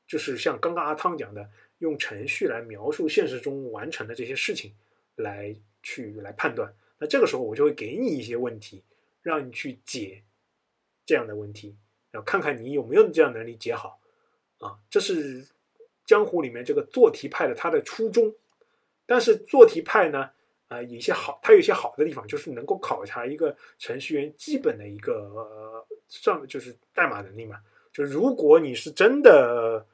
就是像刚刚阿汤讲的，用程序来描述现实中完成的这些事情，来去来判断。那这个时候我就会给你一些问题，让你去解这样的问题，然后看看你有没有这样能力解好。啊，这是江湖里面这个做题派的他的初衷。但是做题派呢，啊，有一些好，它有一些好的地方，就是能够考察一个程序员基本的一个算，就是代码能力嘛。就如果你是真的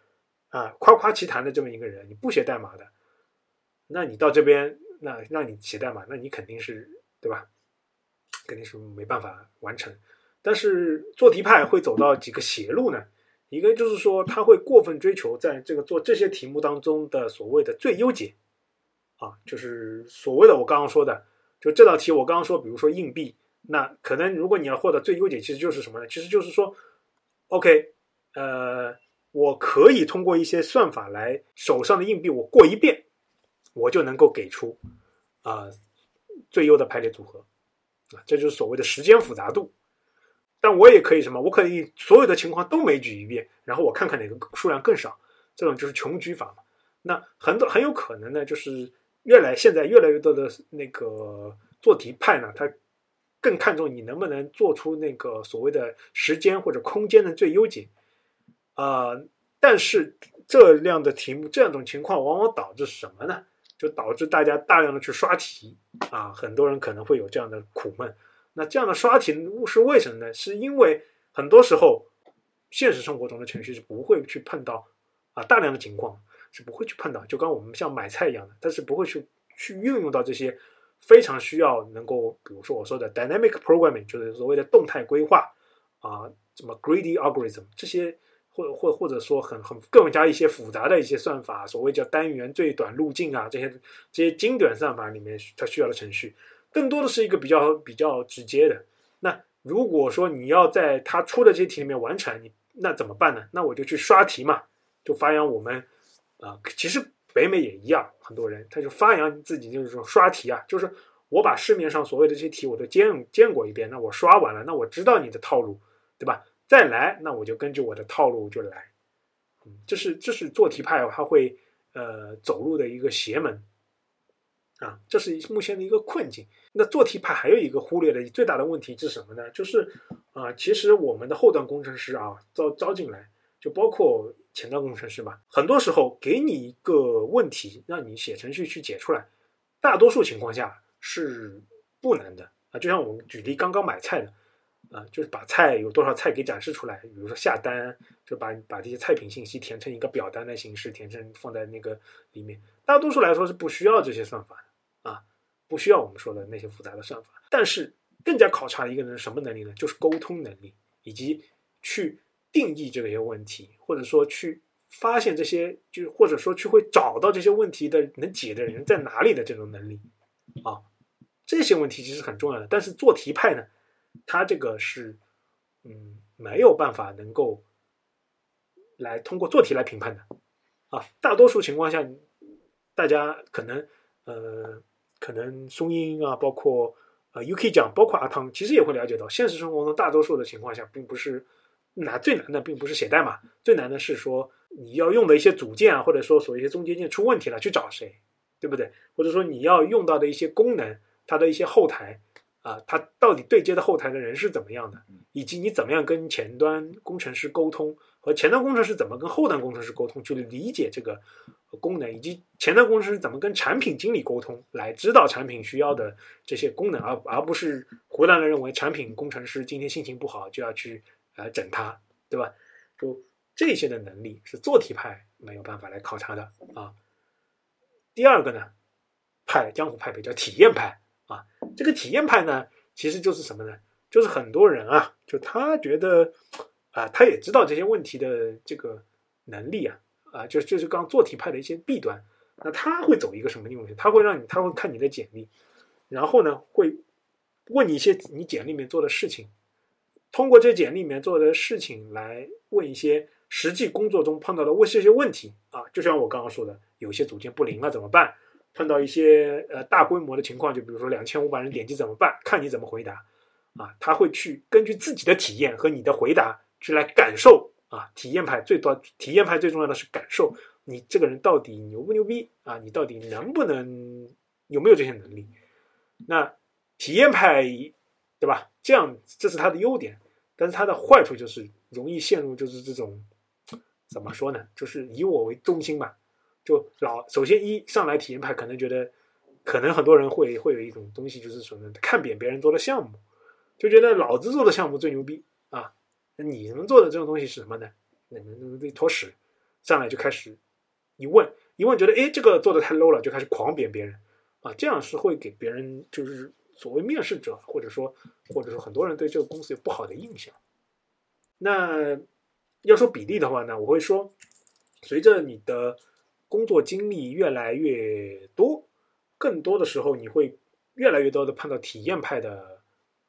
啊夸夸其谈的这么一个人，你不写代码的，那你到这边那让你写代码，那你肯定是对吧？肯定是没办法完成。但是做题派会走到几个邪路呢？一个就是说他会过分追求在这个做这些题目当中的所谓的最优解啊，就是所谓的我刚刚说的，就这道题我刚刚说，比如说硬币，那可能如果你要获得最优解，其实就是什么呢？其实就是说。OK，呃，我可以通过一些算法来手上的硬币我过一遍，我就能够给出啊最优的排列组合啊，这就是所谓的时间复杂度。但我也可以什么？我可以所有的情况都枚举一遍，然后我看看哪个数量更少，这种就是穷举法嘛。那很多很有可能呢，就是越来现在越来越多的那个做题派呢，他。更看重你能不能做出那个所谓的时间或者空间的最优解，啊，但是这样的题目这样种情况往往导致什么呢？就导致大家大量的去刷题啊，很多人可能会有这样的苦闷。那这样的刷题是为什么呢？是因为很多时候现实生活中的程序是不会去碰到啊大量的情况是不会去碰到，就刚我们像买菜一样的，但是不会去去运用到这些。非常需要能够，比如说我说的 dynamic programming，就是所谓的动态规划啊，什么 greedy algorithm 这些，或或或者说很很更加一些复杂的一些算法，所谓叫单元最短路径啊，这些这些精短算法里面它需要的程序，更多的是一个比较比较直接的。那如果说你要在它出的这些题里面完成，你那怎么办呢？那我就去刷题嘛，就发扬我们啊，其实。北美也一样，很多人他就发扬自己就是说刷题啊，就是我把市面上所有的这些题我都见见过一遍，那我刷完了，那我知道你的套路，对吧？再来，那我就根据我的套路就来。嗯，这是这是做题派他会呃走入的一个邪门啊，这是目前的一个困境。那做题派还有一个忽略的最大的问题是什么呢？就是啊，其实我们的后端工程师啊招招进来，就包括。前端工程师嘛，很多时候给你一个问题，让你写程序去解出来，大多数情况下是不难的啊。就像我们举例刚刚买菜的啊，就是把菜有多少菜给展示出来，比如说下单，就把把这些菜品信息填成一个表单的形式，填成放在那个里面。大多数来说是不需要这些算法的啊，不需要我们说的那些复杂的算法。但是更加考察一个人什么能力呢？就是沟通能力以及去。定义这些问题，或者说去发现这些，就或者说去会找到这些问题的能解的人在哪里的这种能力啊，这些问题其实很重要的。但是做题派呢，他这个是嗯没有办法能够来通过做题来评判的啊。大多数情况下，大家可能呃可能松英啊，包括呃 UK 讲，包括阿汤，其实也会了解到，现实生活中大多数的情况下，并不是。难最难的并不是写代码，最难的是说你要用的一些组件啊，或者说所谓一些中间件出问题了，去找谁，对不对？或者说你要用到的一些功能，它的一些后台啊，它到底对接的后台的人是怎么样的，以及你怎么样跟前端工程师沟通，和前端工程师怎么跟后端工程师沟通，去理解这个功能，以及前端工程师怎么跟产品经理沟通，来指导产品需要的这些功能，而而不是胡乱的认为产品工程师今天心情不好就要去。来整他，对吧？就这些的能力是做题派没有办法来考察的啊。第二个呢，派江湖派别叫体验派啊。这个体验派呢，其实就是什么呢？就是很多人啊，就他觉得啊，他也知道这些问题的这个能力啊啊，就就是刚做题派的一些弊端。那他会走一个什么路线？他会让你，他会看你的简历，然后呢，会问你一些你简历里面做的事情。通过这简历里面做的事情来问一些实际工作中碰到的问这些问题啊，就像我刚刚说的，有些组件不灵了怎么办？碰到一些呃大规模的情况，就比如说两千五百人点击怎么办？看你怎么回答啊，他会去根据自己的体验和你的回答去来感受啊，体验派最多，体验派最重要的是感受你这个人到底牛不牛逼啊，你到底能不能有没有这些能力？那体验派对吧？这样这是他的优点，但是他的坏处就是容易陷入就是这种怎么说呢？就是以我为中心吧。就老首先一上来体验派可能觉得，可能很多人会会有一种东西，就是说呢，看扁别人做的项目，就觉得老子做的项目最牛逼啊！那你们做的这种东西是什么呢？那那那坨屎！上来就开始一问一问，觉得哎这个做的太 low 了，就开始狂扁别人啊！这样是会给别人就是所谓面试者或者说或者说很多人对这个公司有不好的印象。那要说比例的话呢，我会说，随着你的工作经历越来越多，更多的时候你会越来越多的碰到体验派的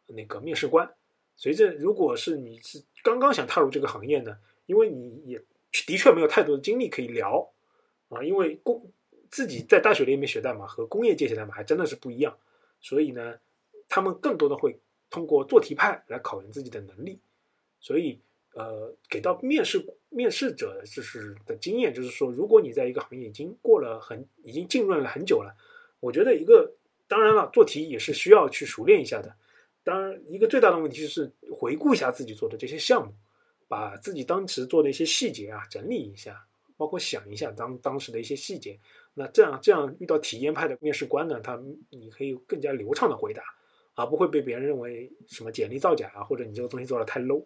那个面试官。随着如果是你是刚刚想踏入这个行业呢，因为你也的确没有太多的精力可以聊啊，因为工自己在大学里面学代码和工业界写代码还真的是不一样，所以呢，他们更多的会通过做题派来考验自己的能力，所以。呃，给到面试面试者就是的经验，就是说，如果你在一个行业已经过了很，已经浸润了很久了，我觉得一个当然了，做题也是需要去熟练一下的。当然，一个最大的问题就是回顾一下自己做的这些项目，把自己当时做的一些细节啊整理一下，包括想一下当当时的一些细节。那这样这样遇到体验派的面试官呢，他你可以更加流畅的回答，而不会被别人认为什么简历造假啊，或者你这个东西做的太 low。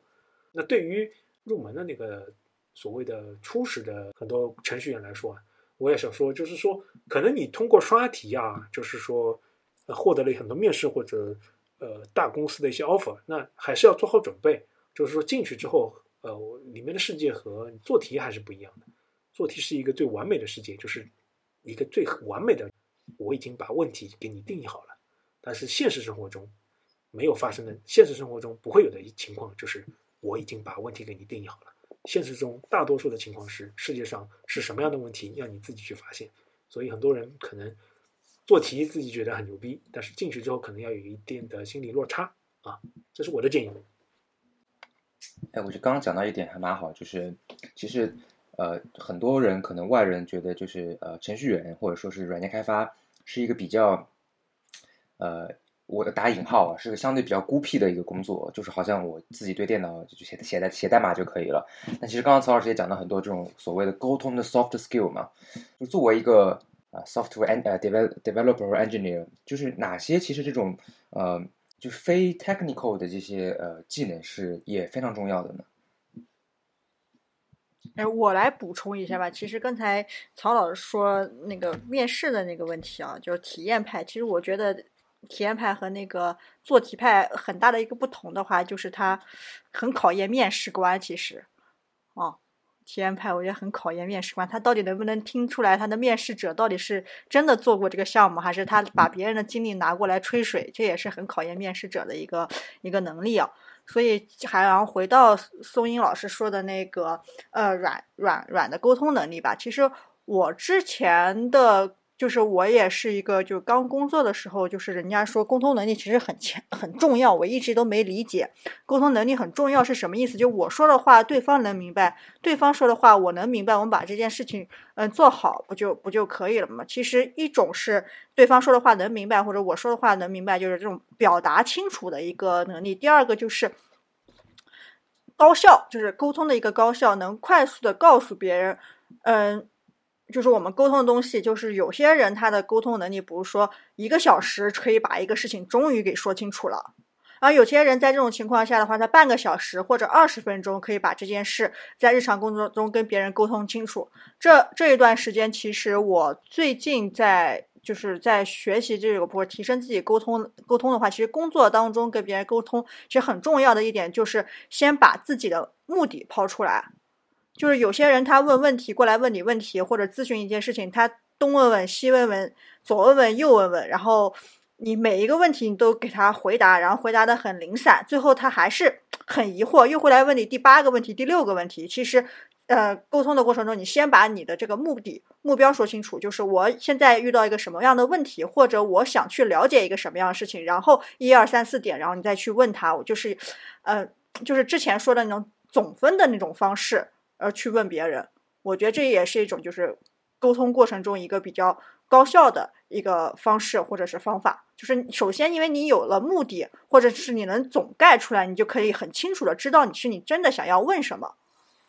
那对于入门的那个所谓的初始的很多程序员来说啊，我也想说，就是说，可能你通过刷题啊，就是说，呃获得了很多面试或者呃大公司的一些 offer，那还是要做好准备。就是说进去之后，呃，里面的世界和做题还是不一样的。做题是一个最完美的世界，就是一个最完美的，我已经把问题给你定义好了。但是现实生活中没有发生的，现实生活中不会有的一情况就是。我已经把问题给你定义好了。现实中，大多数的情况是，世界上是什么样的问题，要你自己去发现。所以，很多人可能做题自己觉得很牛逼，但是进去之后可能要有一定的心理落差啊。这是我的建议。哎，我觉得刚刚讲到一点还蛮好，就是其实呃，很多人可能外人觉得就是呃，程序员或者说是软件开发是一个比较呃。我的打引号啊，是个相对比较孤僻的一个工作，就是好像我自己对电脑就写写代写代码就可以了。那其实刚刚曹老师也讲到很多这种所谓的沟通的 soft skill 嘛，就作为一个啊 software and 呃 develop developer engineer，就是哪些其实这种呃就非 technical 的这些呃技能是也非常重要的呢？哎，我来补充一下吧。其实刚才曹老师说那个面试的那个问题啊，就是体验派。其实我觉得。体验派和那个做题派很大的一个不同的话，就是它很考验面试官。其实，哦，体验派我觉得很考验面试官，他到底能不能听出来他的面试者到底是真的做过这个项目，还是他把别人的经历拿过来吹水？这也是很考验面试者的一个一个能力啊。所以，还要回到松英老师说的那个呃软软软的沟通能力吧。其实我之前的。就是我也是一个，就刚工作的时候，就是人家说沟通能力其实很强很重要，我一直都没理解沟通能力很重要是什么意思。就我说的话，对方能明白；对方说的话，我能明白。我们把这件事情嗯做好，不就不就可以了吗？其实一种是对方说的话能明白，或者我说的话能明白，就是这种表达清楚的一个能力。第二个就是高效，就是沟通的一个高效，能快速的告诉别人，嗯。就是我们沟通的东西，就是有些人他的沟通能力，比如说一个小时可以把一个事情终于给说清楚了，然后有些人在这种情况下的话，他半个小时或者二十分钟可以把这件事在日常工作中跟别人沟通清楚。这这一段时间，其实我最近在就是在学习这个，不提升自己沟通沟通的话，其实工作当中跟别人沟通，其实很重要的一点就是先把自己的目的抛出来。就是有些人他问问题过来问你问题或者咨询一件事情，他东问问西问问左问问右问问，然后你每一个问题你都给他回答，然后回答的很零散，最后他还是很疑惑，又会来问你第八个问题、第六个问题。其实，呃，沟通的过程中，你先把你的这个目的、目标说清楚，就是我现在遇到一个什么样的问题，或者我想去了解一个什么样的事情，然后一二三四点，然后你再去问他。我就是，呃，就是之前说的那种总分的那种方式，而去问别人。我觉得这也是一种就是沟通过程中一个比较高效的一个方式或者是方法。就是首先，因为你有了目的，或者是你能总概出来，你就可以很清楚的知道你是你真的想要问什么。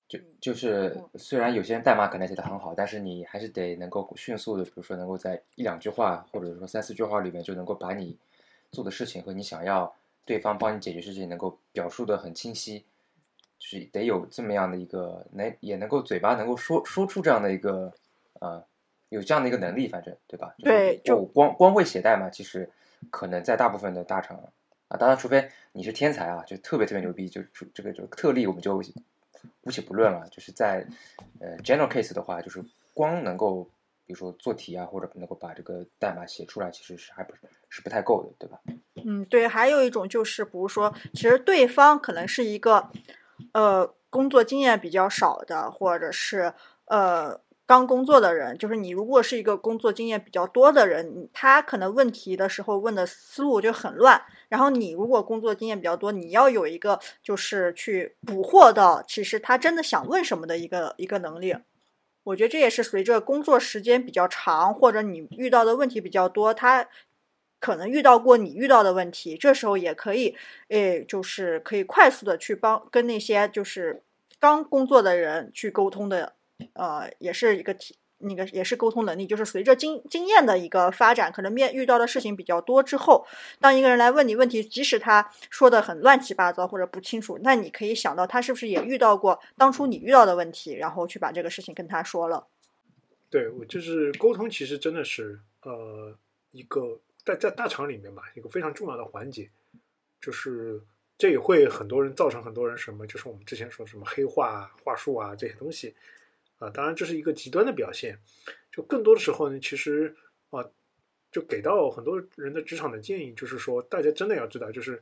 就就是虽然有些人代码可能写的很好，但是你还是得能够迅速的，比如说能够在一两句话，或者说三四句话里面，就能够把你做的事情和你想要对方帮你解决事情能够表述的很清晰，就是得有这么样的一个能也能够嘴巴能够说说出这样的一个呃有这样的一个能力，反正对吧？对，就光光会写代码，其实。可能在大部分的大厂啊，当然，除非你是天才啊，就特别特别牛逼，就这个就特例，我们就姑且不论了。就是在呃 general case 的话，就是光能够比如说做题啊，或者能够把这个代码写出来，其实是还不是不太够的，对吧？嗯，对。还有一种就是，比如说，其实对方可能是一个呃工作经验比较少的，或者是呃。刚工作的人，就是你。如果是一个工作经验比较多的人，他可能问题的时候问的思路就很乱。然后你如果工作经验比较多，你要有一个就是去捕获到其实他真的想问什么的一个一个能力。我觉得这也是随着工作时间比较长，或者你遇到的问题比较多，他可能遇到过你遇到的问题，这时候也可以，诶，就是可以快速的去帮跟那些就是刚工作的人去沟通的。呃，也是一个体，那个也是沟通能力，就是随着经经验的一个发展，可能面遇到的事情比较多之后，当一个人来问你问题，即使他说的很乱七八糟或者不清楚，那你可以想到他是不是也遇到过当初你遇到的问题，然后去把这个事情跟他说了。对，我就是沟通，其实真的是呃一个在在大厂里面吧，一个非常重要的环节，就是这也会很多人造成很多人什么，就是我们之前说什么黑话话术啊这些东西。啊，当然这是一个极端的表现，就更多的时候呢，其实啊，就给到很多人的职场的建议，就是说，大家真的要知道，就是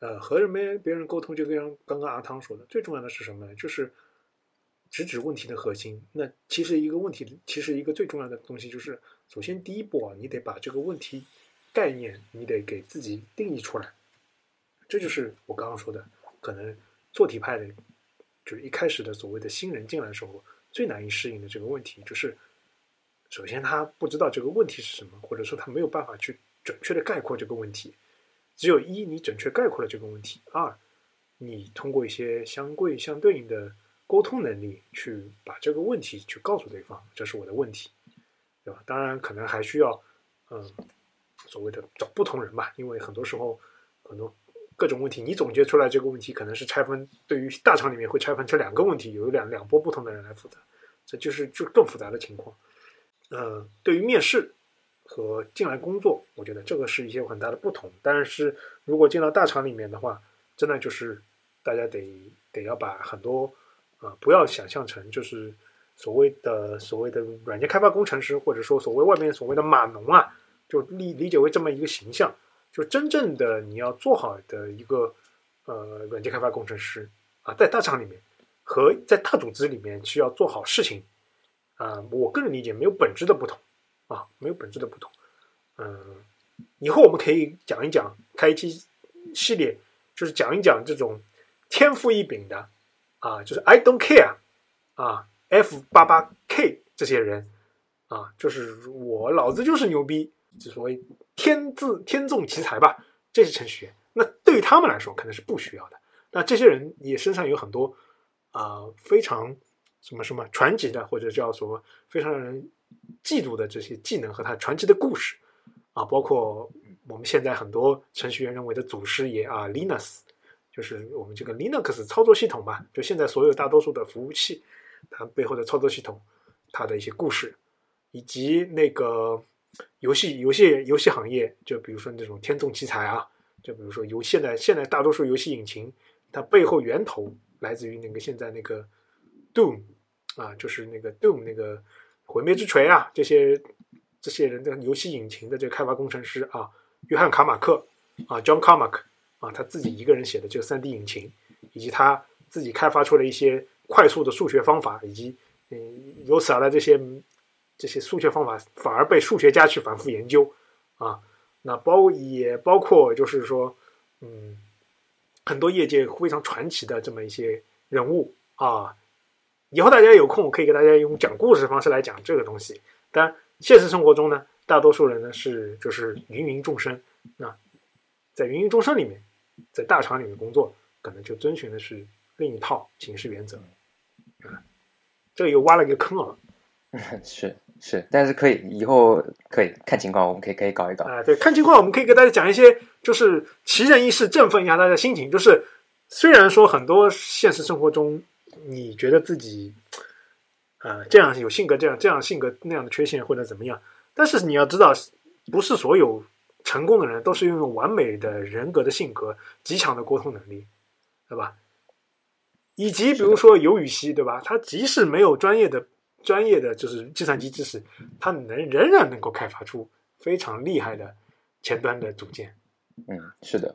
呃，和人们别人沟通，就跟刚刚阿汤说的，最重要的是什么呢？就是直指问题的核心。那其实一个问题，其实一个最重要的东西，就是首先第一步啊，你得把这个问题概念，你得给自己定义出来。这就是我刚刚说的，可能做题派的，就是一开始的所谓的新人进来的时候。最难以适应的这个问题，就是首先他不知道这个问题是什么，或者说他没有办法去准确的概括这个问题。只有一，你准确概括了这个问题；二，你通过一些相对相对应的沟通能力，去把这个问题去告诉对方，这是我的问题，对吧？当然，可能还需要嗯，所谓的找不同人吧，因为很多时候很多。各种问题，你总结出来这个问题可能是拆分，对于大厂里面会拆分成两个问题，有两两波不同的人来负责，这就是就更复杂的情况。呃，对于面试和进来工作，我觉得这个是一些很大的不同。但是如果进到大厂里面的话，真的就是大家得得要把很多啊，不要想象成就是所谓的所谓的软件开发工程师，或者说所谓外面所谓的码农啊，就理理解为这么一个形象。就真正的你要做好的一个呃软件开发工程师啊，在大厂里面和在大组织里面需要做好事情啊，我个人理解没有本质的不同啊，没有本质的不同。嗯，以后我们可以讲一讲，开一期系列，就是讲一讲这种天赋异禀的啊，就是 I don't care 啊，F 八八 K 这些人啊，就是我老子就是牛逼，就所谓。天自天纵奇才吧，这些程序员，那对于他们来说可能是不需要的。那这些人也身上有很多啊非常什么什么传奇的，或者叫什么非常让人嫉妒的这些技能和他传奇的故事啊，包括我们现在很多程序员认为的祖师爷啊，Linux，就是我们这个 Linux 操作系统吧，就现在所有大多数的服务器，它背后的操作系统，它的一些故事，以及那个。游戏游戏游戏行业，就比如说那种天纵奇才啊，就比如说游现在现在大多数游戏引擎，它背后源头来自于那个现在那个 Doom 啊，就是那个 Doom 那个毁灭之锤啊，这些这些人的游戏引擎的这个开发工程师啊，约翰卡马克啊，John Carmack 啊，他自己一个人写的这个三 D 引擎以及他自己开发出了一些快速的数学方法，以及嗯，由此而来这些这些数学方法反而被数学家去反复研究啊。那包也包括就是说，嗯，很多业界非常传奇的这么一些人物啊。以后大家有空可以给大家用讲故事方式来讲这个东西。但现实生活中呢，大多数人呢是就是芸芸众生。那在芸芸众生里面，在大厂里面工作，可能就遵循的是另一套行事原则。啊，这个又挖了一个坑啊。*laughs* 是是，但是可以以后可以看情况，我们可以可以搞一搞。啊，对，看情况，我们可以给大家讲一些，就是奇人异事，振奋一下大家心情。就是虽然说很多现实生活中。你觉得自己，呃，这样有性格，这样这样性格那样的缺陷或者怎么样？但是你要知道，不是所有成功的人都是拥有完美的人格的性格、极强的沟通能力，对吧？以及比如说尤雨溪，对吧？他即使没有专业的专业的就是计算机知识，他能仍然能够开发出非常厉害的前端的组件。嗯，是的。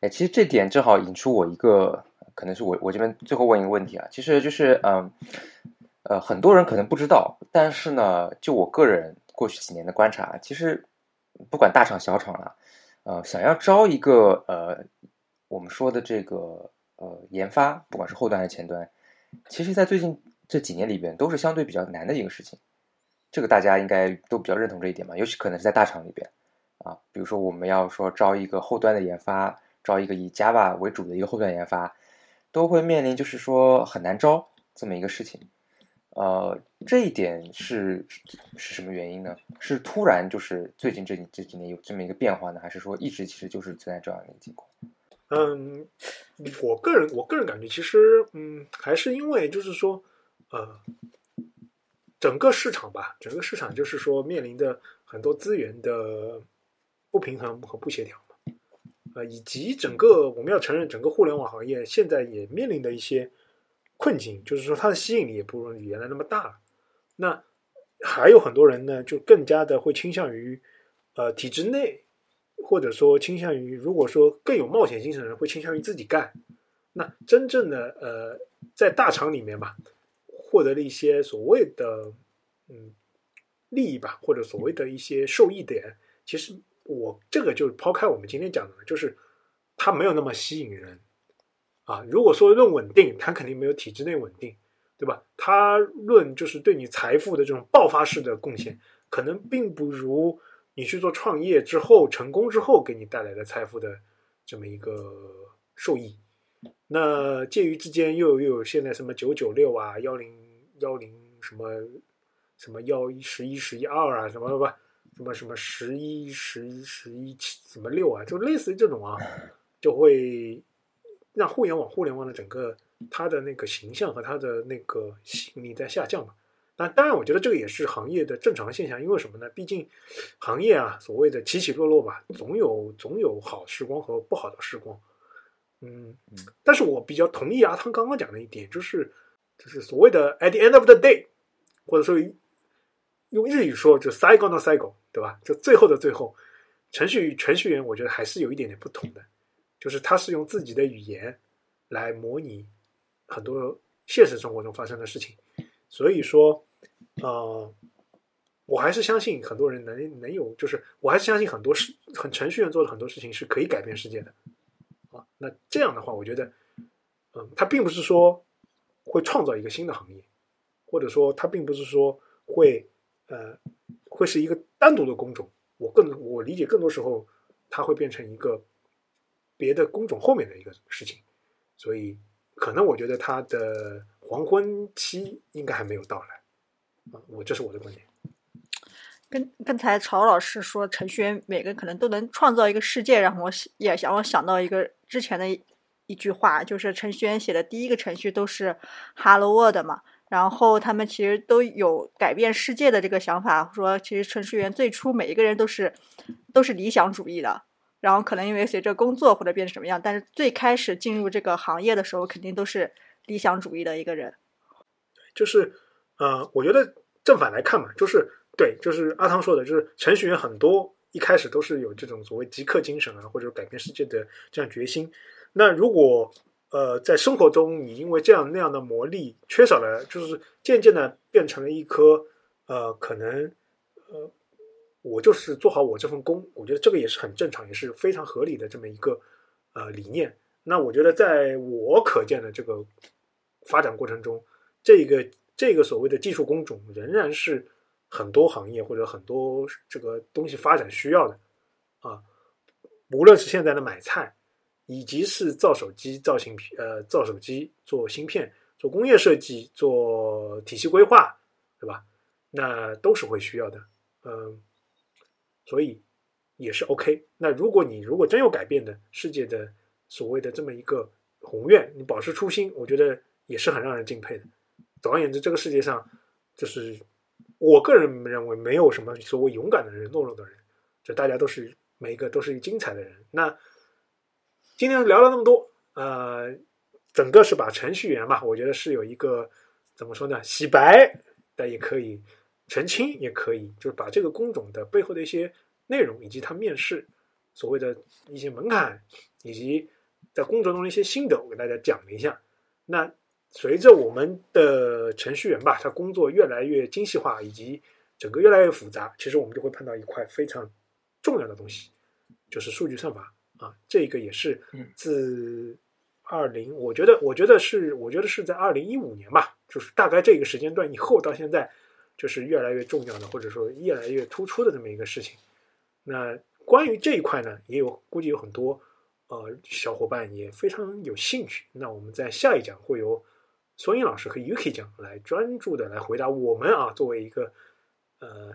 哎，其实这点正好引出我一个。可能是我我这边最后问一个问题啊，其实就是嗯呃很多人可能不知道，但是呢，就我个人过去几年的观察，其实不管大厂小厂啊，呃想要招一个呃我们说的这个呃研发，不管是后端还是前端，其实，在最近这几年里边都是相对比较难的一个事情，这个大家应该都比较认同这一点吧？尤其可能是在大厂里边啊，比如说我们要说招一个后端的研发，招一个以 Java 为主的一个后端研发。都会面临就是说很难招这么一个事情，呃，这一点是是什么原因呢？是突然就是最近这这几年有这么一个变化呢，还是说一直其实就是存在这样的一个情况？嗯，我个人我个人感觉其实嗯还是因为就是说呃整个市场吧，整个市场就是说面临的很多资源的不平衡和不协调。呃，以及整个我们要承认，整个互联网行业现在也面临的一些困境，就是说它的吸引力也不如原来那么大。那还有很多人呢，就更加的会倾向于呃体制内，或者说倾向于，如果说更有冒险精神的人，会倾向于自己干。那真正的呃在大厂里面吧，获得了一些所谓的嗯利益吧，或者所谓的一些受益点，其实。我这个就是抛开我们今天讲的，就是它没有那么吸引人啊。如果说论稳定，它肯定没有体制内稳定，对吧？它论就是对你财富的这种爆发式的贡献，可能并不如你去做创业之后成功之后给你带来的财富的这么一个受益。那介于之间又又有现在什么九九六啊、幺零幺零什么什么幺一十一十一二啊什么不。什么什么十一十一十一七什么六啊，就类似于这种啊，*laughs* 就会让互联网互联网的整个它的那个形象和它的那个吸引力在下降嘛。那当然，我觉得这个也是行业的正常现象，因为什么呢？毕竟行业啊，所谓的起起落落吧，总有总有好时光和不好的时光。嗯，但是我比较同意阿汤刚刚讲的一点，就是就是所谓的 at the end of the day，或者说用日语说就 cycle no cycle。对吧？就最后的最后，程序与程序员我觉得还是有一点点不同的，就是他是用自己的语言来模拟很多现实生活中发生的事情，所以说，呃，我还是相信很多人能能有，就是我还是相信很多事，很程序员做的很多事情是可以改变世界的啊。那这样的话，我觉得，嗯，他并不是说会创造一个新的行业，或者说它并不是说会呃。会是一个单独的工种，我更我理解更多时候，它会变成一个别的工种后面的一个事情，所以可能我觉得它的黄昏期应该还没有到来啊，我这是我的观点。跟刚才曹老师说，程序员每个可能都能创造一个世界，让我也想我想到一个之前的一句话，就是程序员写的第一个程序都是 Hello World 嘛。然后他们其实都有改变世界的这个想法，说其实程序员最初每一个人都是都是理想主义的，然后可能因为随着工作或者变成什么样，但是最开始进入这个行业的时候，肯定都是理想主义的一个人。就是呃，我觉得正反来看嘛，就是对，就是阿汤说的，就是程序员很多一开始都是有这种所谓极客精神啊，或者改变世界的这样决心。那如果呃，在生活中你因为这样那样的磨砺，缺少了，就是渐渐的变成了一颗呃，可能呃，我就是做好我这份工，我觉得这个也是很正常，也是非常合理的这么一个呃理念。那我觉得在我可见的这个发展过程中，这个这个所谓的技术工种仍然是很多行业或者很多这个东西发展需要的啊，无论是现在的买菜。以及是造手机、造芯片、呃，造手机、做芯片、做工业设计、做体系规划，对吧？那都是会需要的，嗯，所以也是 OK。那如果你如果真有改变的世界的所谓的这么一个宏愿，你保持初心，我觉得也是很让人敬佩的。总而言之，这个世界上就是我个人认为没有什么所谓勇敢的人、懦弱的人，就大家都是每一个都是一个精彩的人。那。今天聊了那么多，呃，整个是把程序员嘛，我觉得是有一个怎么说呢，洗白的也可以，澄清也可以，就是把这个工种的背后的一些内容，以及他面试所谓的一些门槛，以及在工作中的一些心得，我给大家讲了一下。那随着我们的程序员吧，他工作越来越精细化，以及整个越来越复杂，其实我们就会碰到一块非常重要的东西，就是数据算法。啊，这个也是自二零，我觉得，我觉得是，我觉得是在二零一五年吧，就是大概这个时间段以后到现在，就是越来越重要的，或者说越来越突出的这么一个事情。那关于这一块呢，也有估计有很多呃小伙伴也非常有兴趣。那我们在下一讲会由孙英老师和 UK 讲来专注的来回答我们啊，作为一个呃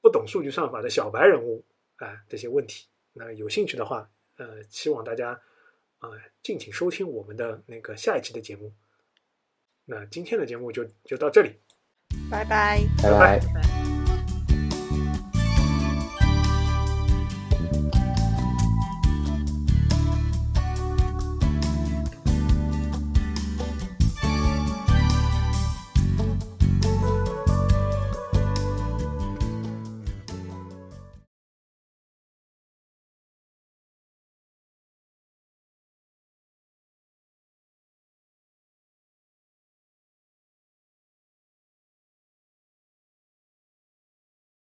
不懂数据算法的小白人物啊这些问题。那有兴趣的话。呃，希望大家啊，敬请收听我们的那个下一期的节目。那今天的节目就就到这里，拜拜，拜拜。